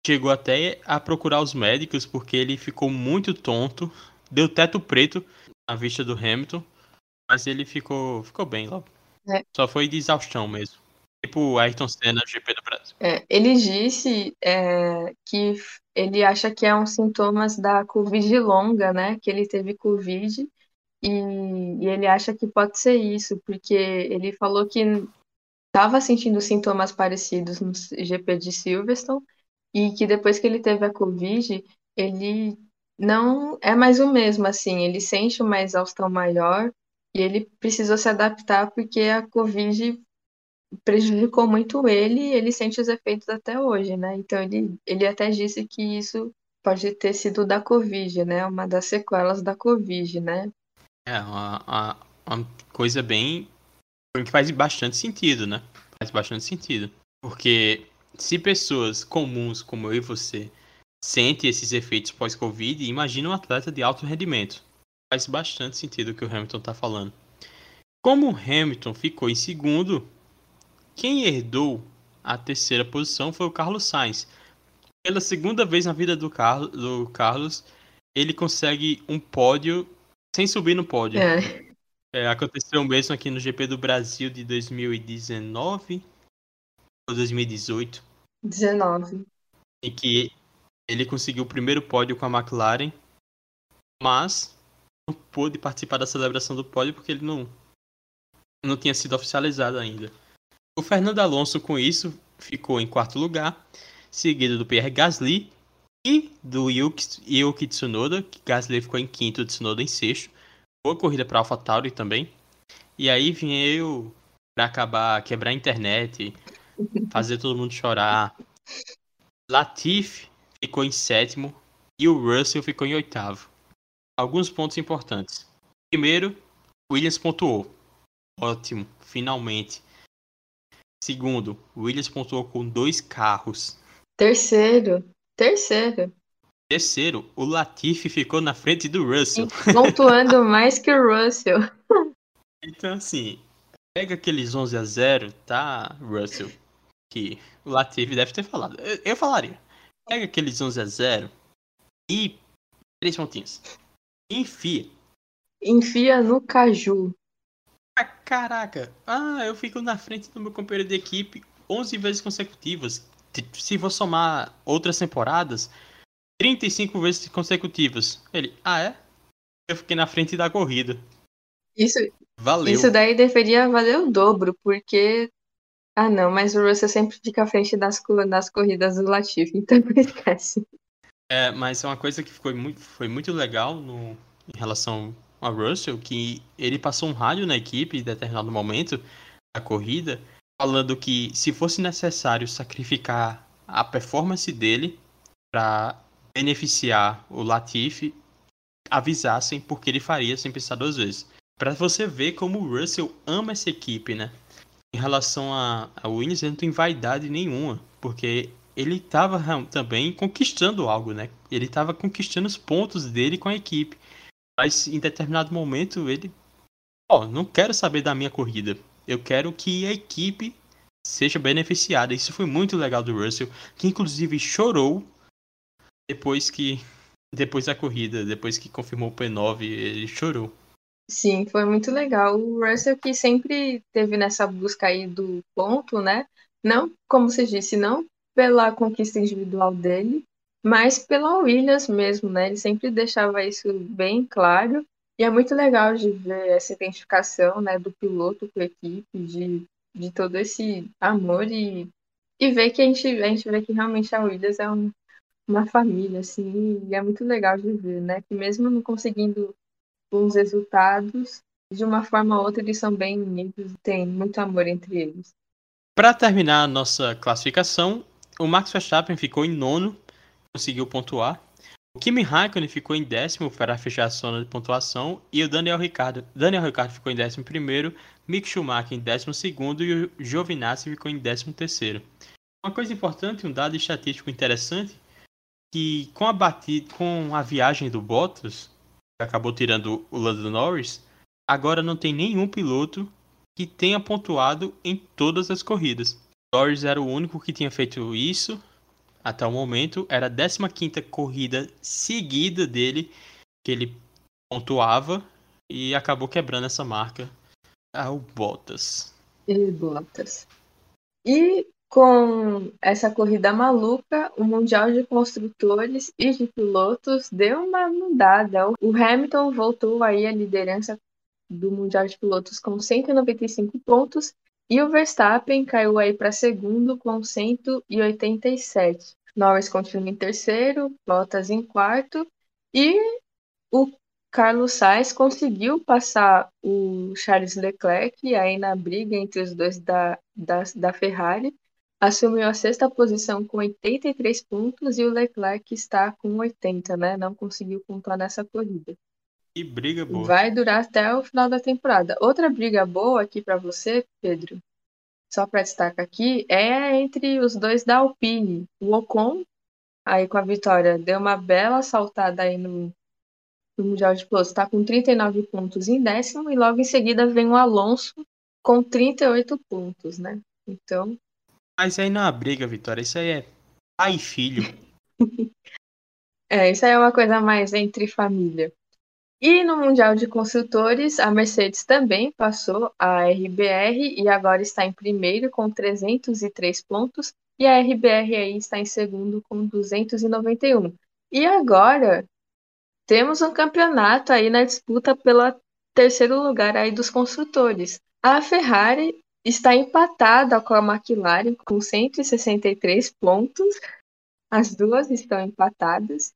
Chegou até a procurar os médicos porque ele ficou muito tonto. Deu teto preto na vista do Hamilton. Mas ele ficou, ficou bem logo. É. Só foi de exaustão mesmo. Tipo o Ayrton Senna GP do Brasil. É, ele disse é, que ele acha que é um sintomas da Covid longa, né? Que ele teve Covid e, e ele acha que pode ser isso, porque ele falou que estava sentindo sintomas parecidos no GP de Silverstone e que depois que ele teve a Covid, ele não é mais o mesmo, assim, ele sente uma exaustão maior e ele precisou se adaptar porque a Covid prejudicou muito ele e ele sente os efeitos até hoje, né? Então ele, ele até disse que isso pode ter sido da Covid, né? Uma das sequelas da Covid, né? É, uma, uma, uma coisa bem. que faz bastante sentido, né? Faz bastante sentido. Porque se pessoas comuns como eu e você sentem esses efeitos pós-Covid, imagina um atleta de alto rendimento. Faz bastante sentido o que o Hamilton tá falando. Como o Hamilton ficou em segundo, quem herdou a terceira posição foi o Carlos Sainz. Pela segunda vez na vida do, Carlo, do Carlos, ele consegue um pódio sem subir no pódio. É, É, aconteceu mesmo aqui no GP do Brasil de 2019 ou 2018, 19. em que ele conseguiu o primeiro pódio com a McLaren, mas não pôde participar da celebração do pódio porque ele não, não tinha sido oficializado ainda. O Fernando Alonso, com isso, ficou em quarto lugar, seguido do Pierre Gasly e do Yuki, Yuki Tsunoda, que Gasly ficou em quinto, Tsunoda em sexto. Boa corrida para AlphaTauri também. E aí veio para acabar, quebrar a internet, fazer todo mundo chorar. Latifi ficou em sétimo e o Russell ficou em oitavo. Alguns pontos importantes. Primeiro, Williams pontuou. Ótimo, finalmente. Segundo, Williams pontuou com dois carros. Terceiro. Terceiro. Terceiro, o Latifi ficou na frente do Russell. Pontuando mais que o Russell. Então, assim, pega aqueles 11 a 0, tá, Russell? Que o Latifi deve ter falado. Eu, eu falaria. Pega aqueles 11 a 0 e três pontinhos. Enfia. Enfia no caju. Ah, caraca. Ah, eu fico na frente do meu companheiro de equipe 11 vezes consecutivas. Se vou somar outras temporadas, 35 vezes consecutivas. Ele, ah é? Eu fiquei na frente da corrida. Isso, Valeu. isso daí deveria valer o dobro, porque. Ah, não, mas o Russell sempre fica à frente das, das corridas do Latifi, então esquece. É, mas é uma coisa que ficou muito, foi muito legal no, em relação ao Russell, que ele passou um rádio na equipe em determinado momento da corrida, falando que se fosse necessário sacrificar a performance dele para beneficiar o Latifi, avisassem porque ele faria sem pensar duas vezes. Para você ver como o Russell ama essa equipe, né? Em relação a, a Williams, ele não tem vaidade nenhuma, porque ele estava também conquistando algo, né? Ele estava conquistando os pontos dele com a equipe. Mas em determinado momento ele, ó, não quero saber da minha corrida. Eu quero que a equipe seja beneficiada. Isso foi muito legal do Russell, que inclusive chorou depois que depois da corrida, depois que confirmou o P9, ele chorou. Sim, foi muito legal. O Russell que sempre teve nessa busca aí do ponto, né? Não, como você disse, não pela conquista individual dele, mas pela Williams mesmo, né? Ele sempre deixava isso bem claro. E é muito legal de ver essa identificação, né, do piloto com a equipe, de, de todo esse amor e, e ver que a gente, a gente vê que realmente a Williams é um, uma família, assim, e é muito legal de ver, né? Que mesmo não conseguindo bons resultados, de uma forma ou outra eles são bem unidos, tem muito amor entre eles. Para terminar a nossa classificação, o Max Verstappen ficou em nono, conseguiu pontuar. O Kimi Raikkonen ficou em décimo para fechar a zona de pontuação e o Daniel Ricciardo, Daniel Ricciardo ficou em décimo primeiro, Mick Schumacher em décimo segundo e o Giovinazzi ficou em décimo terceiro. Uma coisa importante, um dado estatístico interessante, que com a batida, com a viagem do Bottas, que acabou tirando o Lando Norris, agora não tem nenhum piloto que tenha pontuado em todas as corridas. Norris era o único que tinha feito isso até o momento. Era a 15 corrida seguida dele que ele pontuava e acabou quebrando essa marca ao Bottas. E Bottas. E com essa corrida maluca, o Mundial de Construtores e de Pilotos deu uma mudada. O Hamilton voltou aí à liderança do Mundial de Pilotos com 195 pontos e o Verstappen caiu aí para segundo com 187. Norris continua em terceiro, Bottas em quarto e o Carlos Sainz conseguiu passar o Charles Leclerc aí na briga entre os dois da, da, da Ferrari. Assumiu a sexta posição com 83 pontos e o Leclerc está com 80, né? Não conseguiu pontuar nessa corrida. Que briga boa. Vai durar até o final da temporada. Outra briga boa aqui para você, Pedro, só para destacar aqui, é entre os dois da Alpine. O Ocon, aí com a vitória, deu uma bela saltada aí no, no Mundial de Pilotos. Está com 39 pontos em décimo e logo em seguida vem o Alonso com 38 pontos, né? Então. Mas aí não é briga, Vitória. Isso aí é pai e filho. é, isso aí é uma coisa mais entre família. E no Mundial de Construtores, a Mercedes também passou a RBR e agora está em primeiro com 303 pontos e a RBR aí está em segundo com 291. E agora temos um campeonato aí na disputa pelo terceiro lugar aí dos construtores. A Ferrari está empatada com a McLaren com 163 pontos. As duas estão empatadas.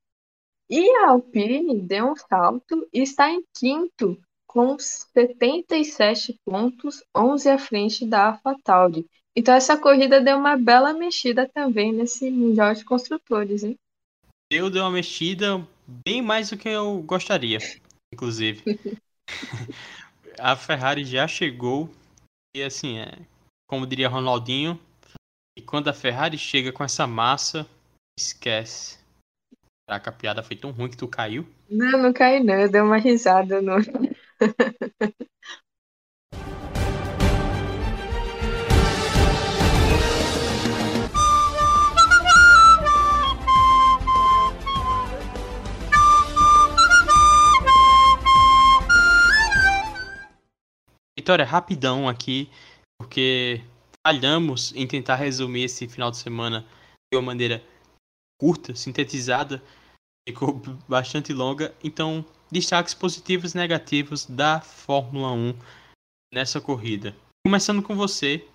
E a Alpine deu um salto e está em quinto, com 77 pontos, 11 à frente da AlphaTauri. Então essa corrida deu uma bela mexida também nesse Mundial de Construtores, hein? Eu dei uma mexida bem mais do que eu gostaria, inclusive. a Ferrari já chegou e assim, é, como diria Ronaldinho, e quando a Ferrari chega com essa massa, esquece. Caraca, a piada foi tão ruim que tu caiu. Não, não caí não, eu dei uma risada no. Vitória, rapidão aqui, porque falhamos em tentar resumir esse final de semana de uma maneira curta, sintetizada, ficou bastante longa. Então, destaques positivos e negativos da Fórmula 1 nessa corrida. Começando com você,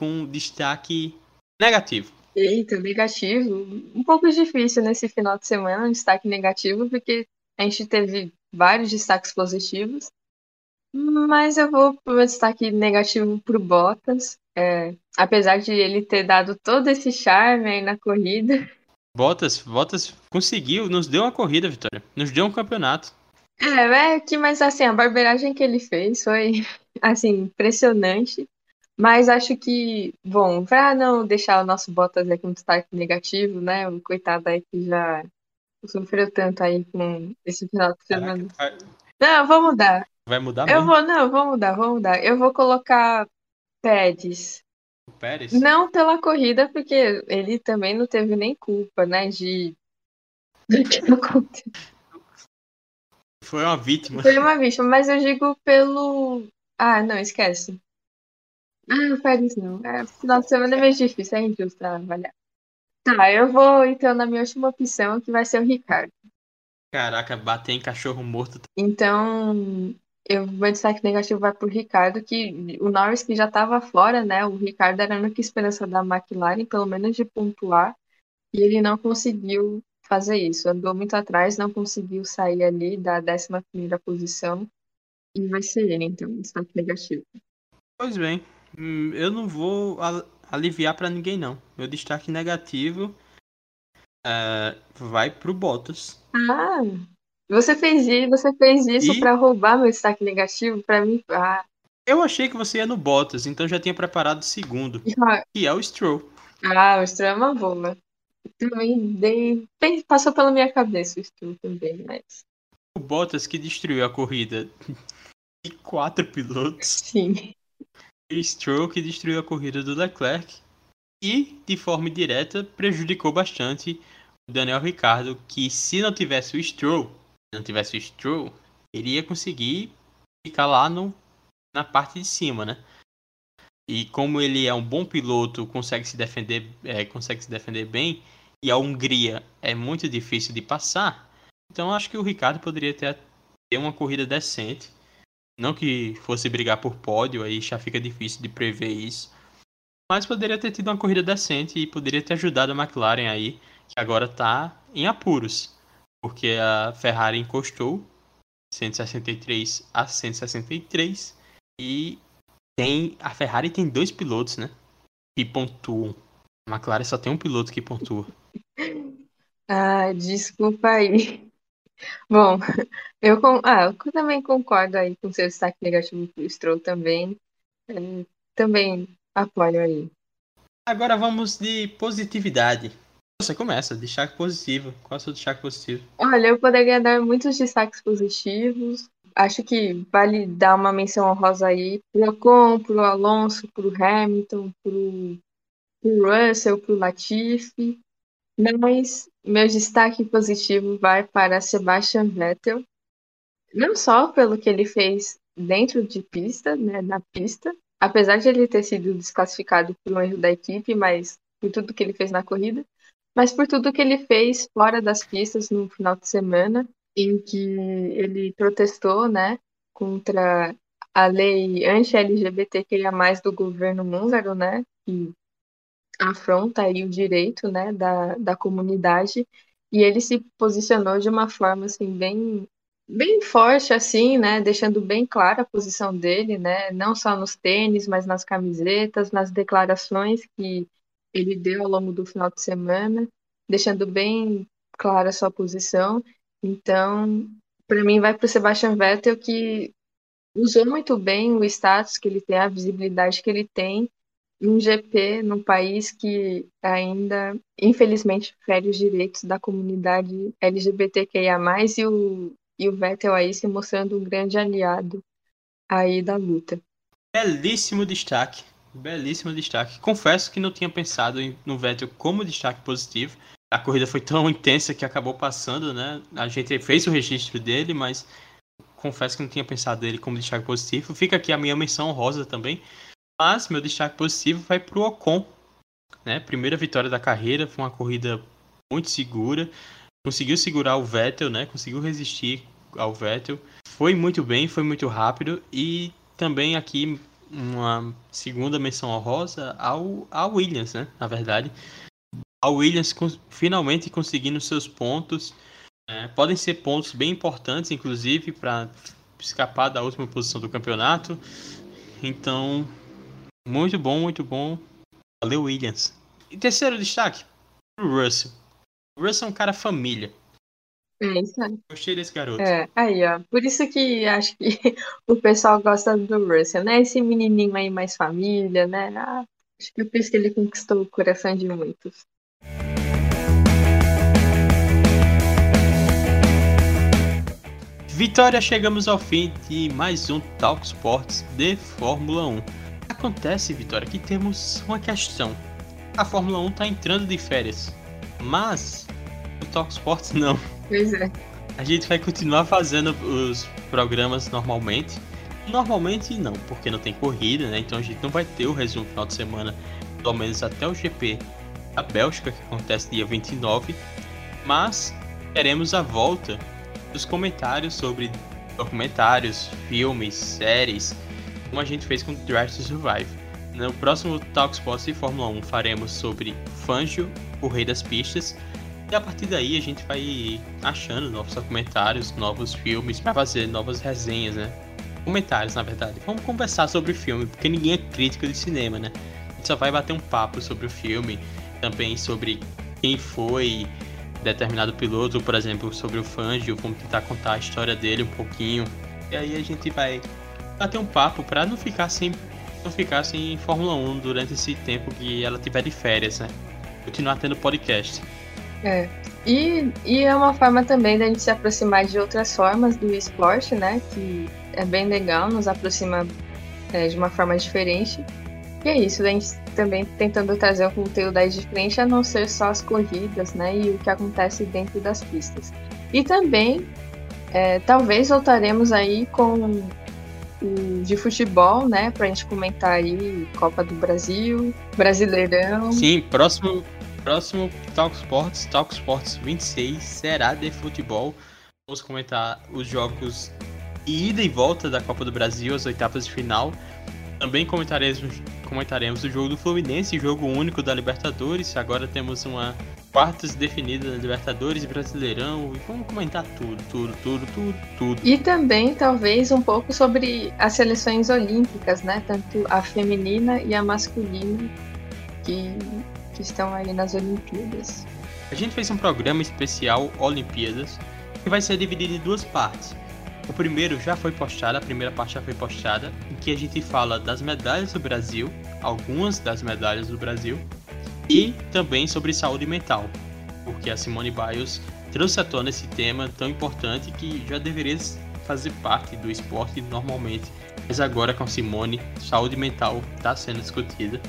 com destaque negativo. Eita, negativo. Um pouco difícil nesse final de semana, um destaque negativo, porque a gente teve vários destaques positivos. Mas eu vou pro meu destaque negativo pro Bottas. É, apesar de ele ter dado todo esse charme aí na corrida. Bottas, Bottas conseguiu, nos deu uma corrida, Vitória. Nos deu um campeonato. É, é que, mas assim, a barbeiragem que ele fez foi, assim, impressionante. Mas acho que, bom, pra não deixar o nosso Bottas aqui um destaque negativo, né? O coitado aí que já sofreu tanto aí com esse final de semana. Caraca, Não, vou mudar. vai mudar Eu mesmo vou, não, vou mudar, vou mudar. Eu vou colocar Pérez. O Pérez? Não pela corrida, porque ele também não teve nem culpa, né, de do que aconteceu. Foi uma vítima. Foi uma vítima, mas eu digo pelo. Ah, não, esquece. Ah, Pérez não. É, final de semana é meio difícil, é injusto trabalhar. Tá, eu vou então na minha última opção, que vai ser o Ricardo. Caraca, bater em cachorro morto. Então, eu, meu destaque negativo vai pro Ricardo, que o Norris que já estava fora, né? O Ricardo era a única esperança da McLaren, pelo menos de pontuar, e ele não conseguiu fazer isso. Andou muito atrás, não conseguiu sair ali da 11 primeira posição, e vai ser ele, então, destaque negativo. Pois bem, hum, eu não vou al- aliviar pra ninguém não. Meu destaque negativo é, vai pro Bottas. Ah, você fez isso, você fez isso E? para roubar meu destaque negativo para mim. Ah, Eu achei que você ia no Bottas, então já tinha preparado o segundo, que é o Stroll. ah, o Stroll é uma boa. Também dei, passou pela minha cabeça o Stroll também, mas O Bottas que destruiu a corrida de quatro pilotos. sim. E o Stroll que destruiu a corrida do Leclerc. E, de forma direta, prejudicou bastante o Daniel Ricciardo, que se não tivesse o Stroll, não tivesse o Stroll, ele ia conseguir ficar lá no, na parte de cima, né? E como ele é um bom piloto, consegue se defender, é, consegue se defender bem, e a Hungria é muito difícil de passar, então acho que o Ricardo poderia ter, ter uma corrida decente. Não que fosse brigar por pódio, aí já fica difícil de prever isso. Mas poderia ter tido uma corrida decente e poderia ter ajudado a McLaren aí, que agora tá em apuros. Porque a Ferrari encostou 163 a 163 e tem a Ferrari tem dois pilotos, né? Que pontuam. A McLaren só tem um piloto que pontua. Ah, desculpa aí. Bom, eu, com, ah, eu também concordo aí com seu destaque negativo pro Stroll também. É, também apoio aí. Agora vamos de positividade. Você começa, destaque positivo. Qual é o seu destaque positivo? Olha, eu poderia dar muitos destaques positivos. Acho que vale dar uma menção honrosa aí pro Ocon, pro Alonso, pro Hamilton, pro, pro Russell, pro Latifi. Mas meu destaque positivo vai para Sebastian Vettel. Não só pelo que ele fez dentro de pista, né, na pista, apesar de ele ter sido desclassificado por um erro da equipe, mas por tudo que ele fez na corrida, mas por tudo que ele fez fora das pistas no final de semana, em que ele protestou, né, contra a lei anti-LGBTQIA+, do governo húngaro, né, que afronta aí o direito, né, da, da comunidade, e ele se posicionou de uma forma, assim, bem, bem forte, assim, né, deixando bem clara a posição dele, né, não só nos tênis, mas nas camisetas, nas declarações que ele deu ao longo do final de semana, deixando bem clara a sua posição. Então, para mim, vai para o Sebastian Vettel, que usou muito bem o status que ele tem, a visibilidade que ele tem, um GP num país que ainda, infelizmente, fere os direitos da comunidade LGBTQIA+, e o, e o Vettel aí se mostrando um grande aliado aí da luta. Belíssimo destaque, belíssimo destaque. Confesso que não tinha pensado no Vettel como destaque positivo. A corrida foi tão intensa que acabou passando, né? A gente fez o registro dele, mas confesso que não tinha pensado nele como destaque positivo. Fica aqui a minha menção rosa também. Mas meu destaque positivo vai para o Ocon. Né? Primeira vitória da carreira, foi uma corrida muito segura. Conseguiu segurar o Vettel, né? conseguiu resistir ao Vettel. Foi muito bem, foi muito rápido. E também aqui uma segunda menção honrosa ao, ao Williams, né? na verdade. Ao Williams finalmente conseguindo seus pontos é, podem ser pontos bem importantes, inclusive, para escapar da última posição do campeonato. Então, muito bom, muito bom. Valeu, Williams. E terceiro destaque, o Russell. O Russell é um cara família. É isso aí. Gostei desse garoto. É, aí, ó. Por isso que acho que o pessoal gosta do Russell, né? Esse menininho aí mais família, né? Ah, acho que é por isso que ele conquistou o coração de muitos. Vitória, chegamos ao fim de mais um Talk Sports de Fórmula 1. Acontece, Vitória, que temos uma questão. A Fórmula 1 está entrando de férias, mas o Talk Sports não. Pois é. A gente vai continuar fazendo os programas normalmente. Normalmente não, porque não tem corrida, né? Então a gente não vai ter o resumo final de semana, pelo menos até o GP da Bélgica, que acontece dia 29. Mas teremos a volta dos comentários sobre documentários, filmes, séries, como a gente fez com Drive to Survive. No próximo Talk Sports de Fórmula 1 faremos sobre Fangio, o rei das pistas, e a partir daí a gente vai achando novos documentários, novos filmes para fazer novas resenhas, né? Comentários, na verdade. Vamos conversar sobre o filme, porque ninguém é crítico de cinema, né? A gente só vai bater um papo sobre o filme, também sobre quem foi, determinado piloto, por exemplo, sobre o Fangio, vamos tentar contar a história dele um pouquinho. E aí a gente vai bater um papo para não ficar sem não ficar sem Fórmula 1 durante esse tempo que ela tiver de férias, né? Continuar tendo podcast. É. E, e é uma forma também da gente se aproximar de outras formas do esporte, né? Que é bem legal, nos aproxima é, de uma forma diferente. E é isso, a gente também tentando trazer um conteúdo aí diferente a não ser só as corridas, né? E o que acontece dentro das pistas. E também, é, talvez voltaremos aí com o de futebol, né? Pra gente comentar aí Copa do Brasil, Brasileirão. Sim, próximo, próximo Talk Sports, Talk Sports 26 será de futebol. Vamos comentar os jogos ida e volta da Copa do Brasil, as oitavas de final. Também comentaremos, comentaremos o jogo do Fluminense, jogo único da Libertadores. Agora temos uma quartas definida da Libertadores, Brasileirão. E vamos comentar tudo, tudo, tudo, tudo, tudo. E também, talvez, um pouco sobre as seleções olímpicas, né? Tanto a feminina e a masculina que, que estão aí nas Olimpíadas. A gente fez um programa especial Olimpíadas que vai ser dividido em duas partes. O primeiro já foi postado, a primeira parte já foi postada, em que a gente fala das medalhas do Brasil, algumas das medalhas do Brasil, e também sobre saúde mental, porque a Simone Biles trouxe à tona esse tema tão importante que já deveria fazer parte do esporte normalmente, mas agora com a Simone, saúde mental está sendo discutida.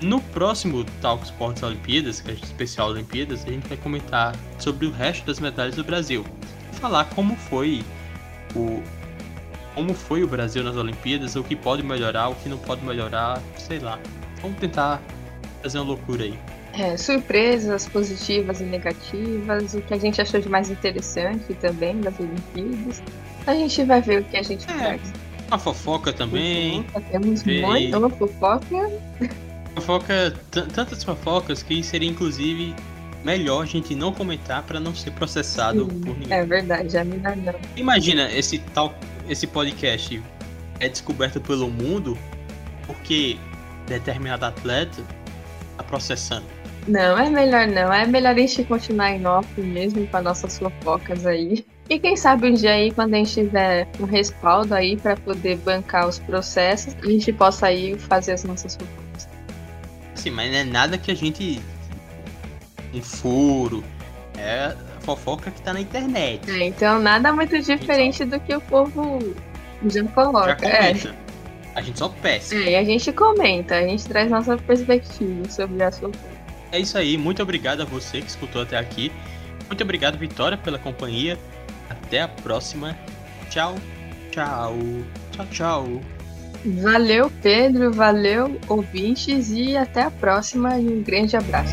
No próximo Talk Sports Olimpíadas, que é especial Olimpíadas, a gente vai comentar sobre o resto das medalhas do Brasil. Falar como foi o como foi o Brasil nas Olimpíadas, o que pode melhorar, o que não pode melhorar, sei lá. Vamos tentar fazer uma loucura aí. É, surpresas positivas e negativas, o que a gente achou de mais interessante também das Olimpíadas. A gente vai ver o que a gente é, traz. Uma fofoca também. Fofoca, temos muito uma fofoca. Fofoca, tantas fofocas que seria inclusive melhor a gente não comentar para não ser processado Sim, por ninguém. É verdade, a mina não. Imagina esse tal esse podcast é descoberto pelo mundo porque determinado atleta tá processando. Não, é melhor não. É melhor a gente continuar em off mesmo com as nossas fofocas aí. E quem sabe um dia aí, quando a gente tiver um respaldo aí para poder bancar os processos, a gente possa aí fazer as nossas fofocas. Assim, mas não é nada que a gente. Um furo. É fofoca que tá na internet. É, então nada muito diferente do que o povo já coloca. Já é. A gente só peça. É, e a gente comenta, a gente traz nossa perspectiva sobre a sua É isso aí, muito obrigado a você que escutou até aqui. Muito obrigado, Vitória, pela companhia. Até a próxima. Tchau, tchau, tchau, tchau. Valeu, Pedro, valeu, ouvintes, e até a próxima. E um grande abraço.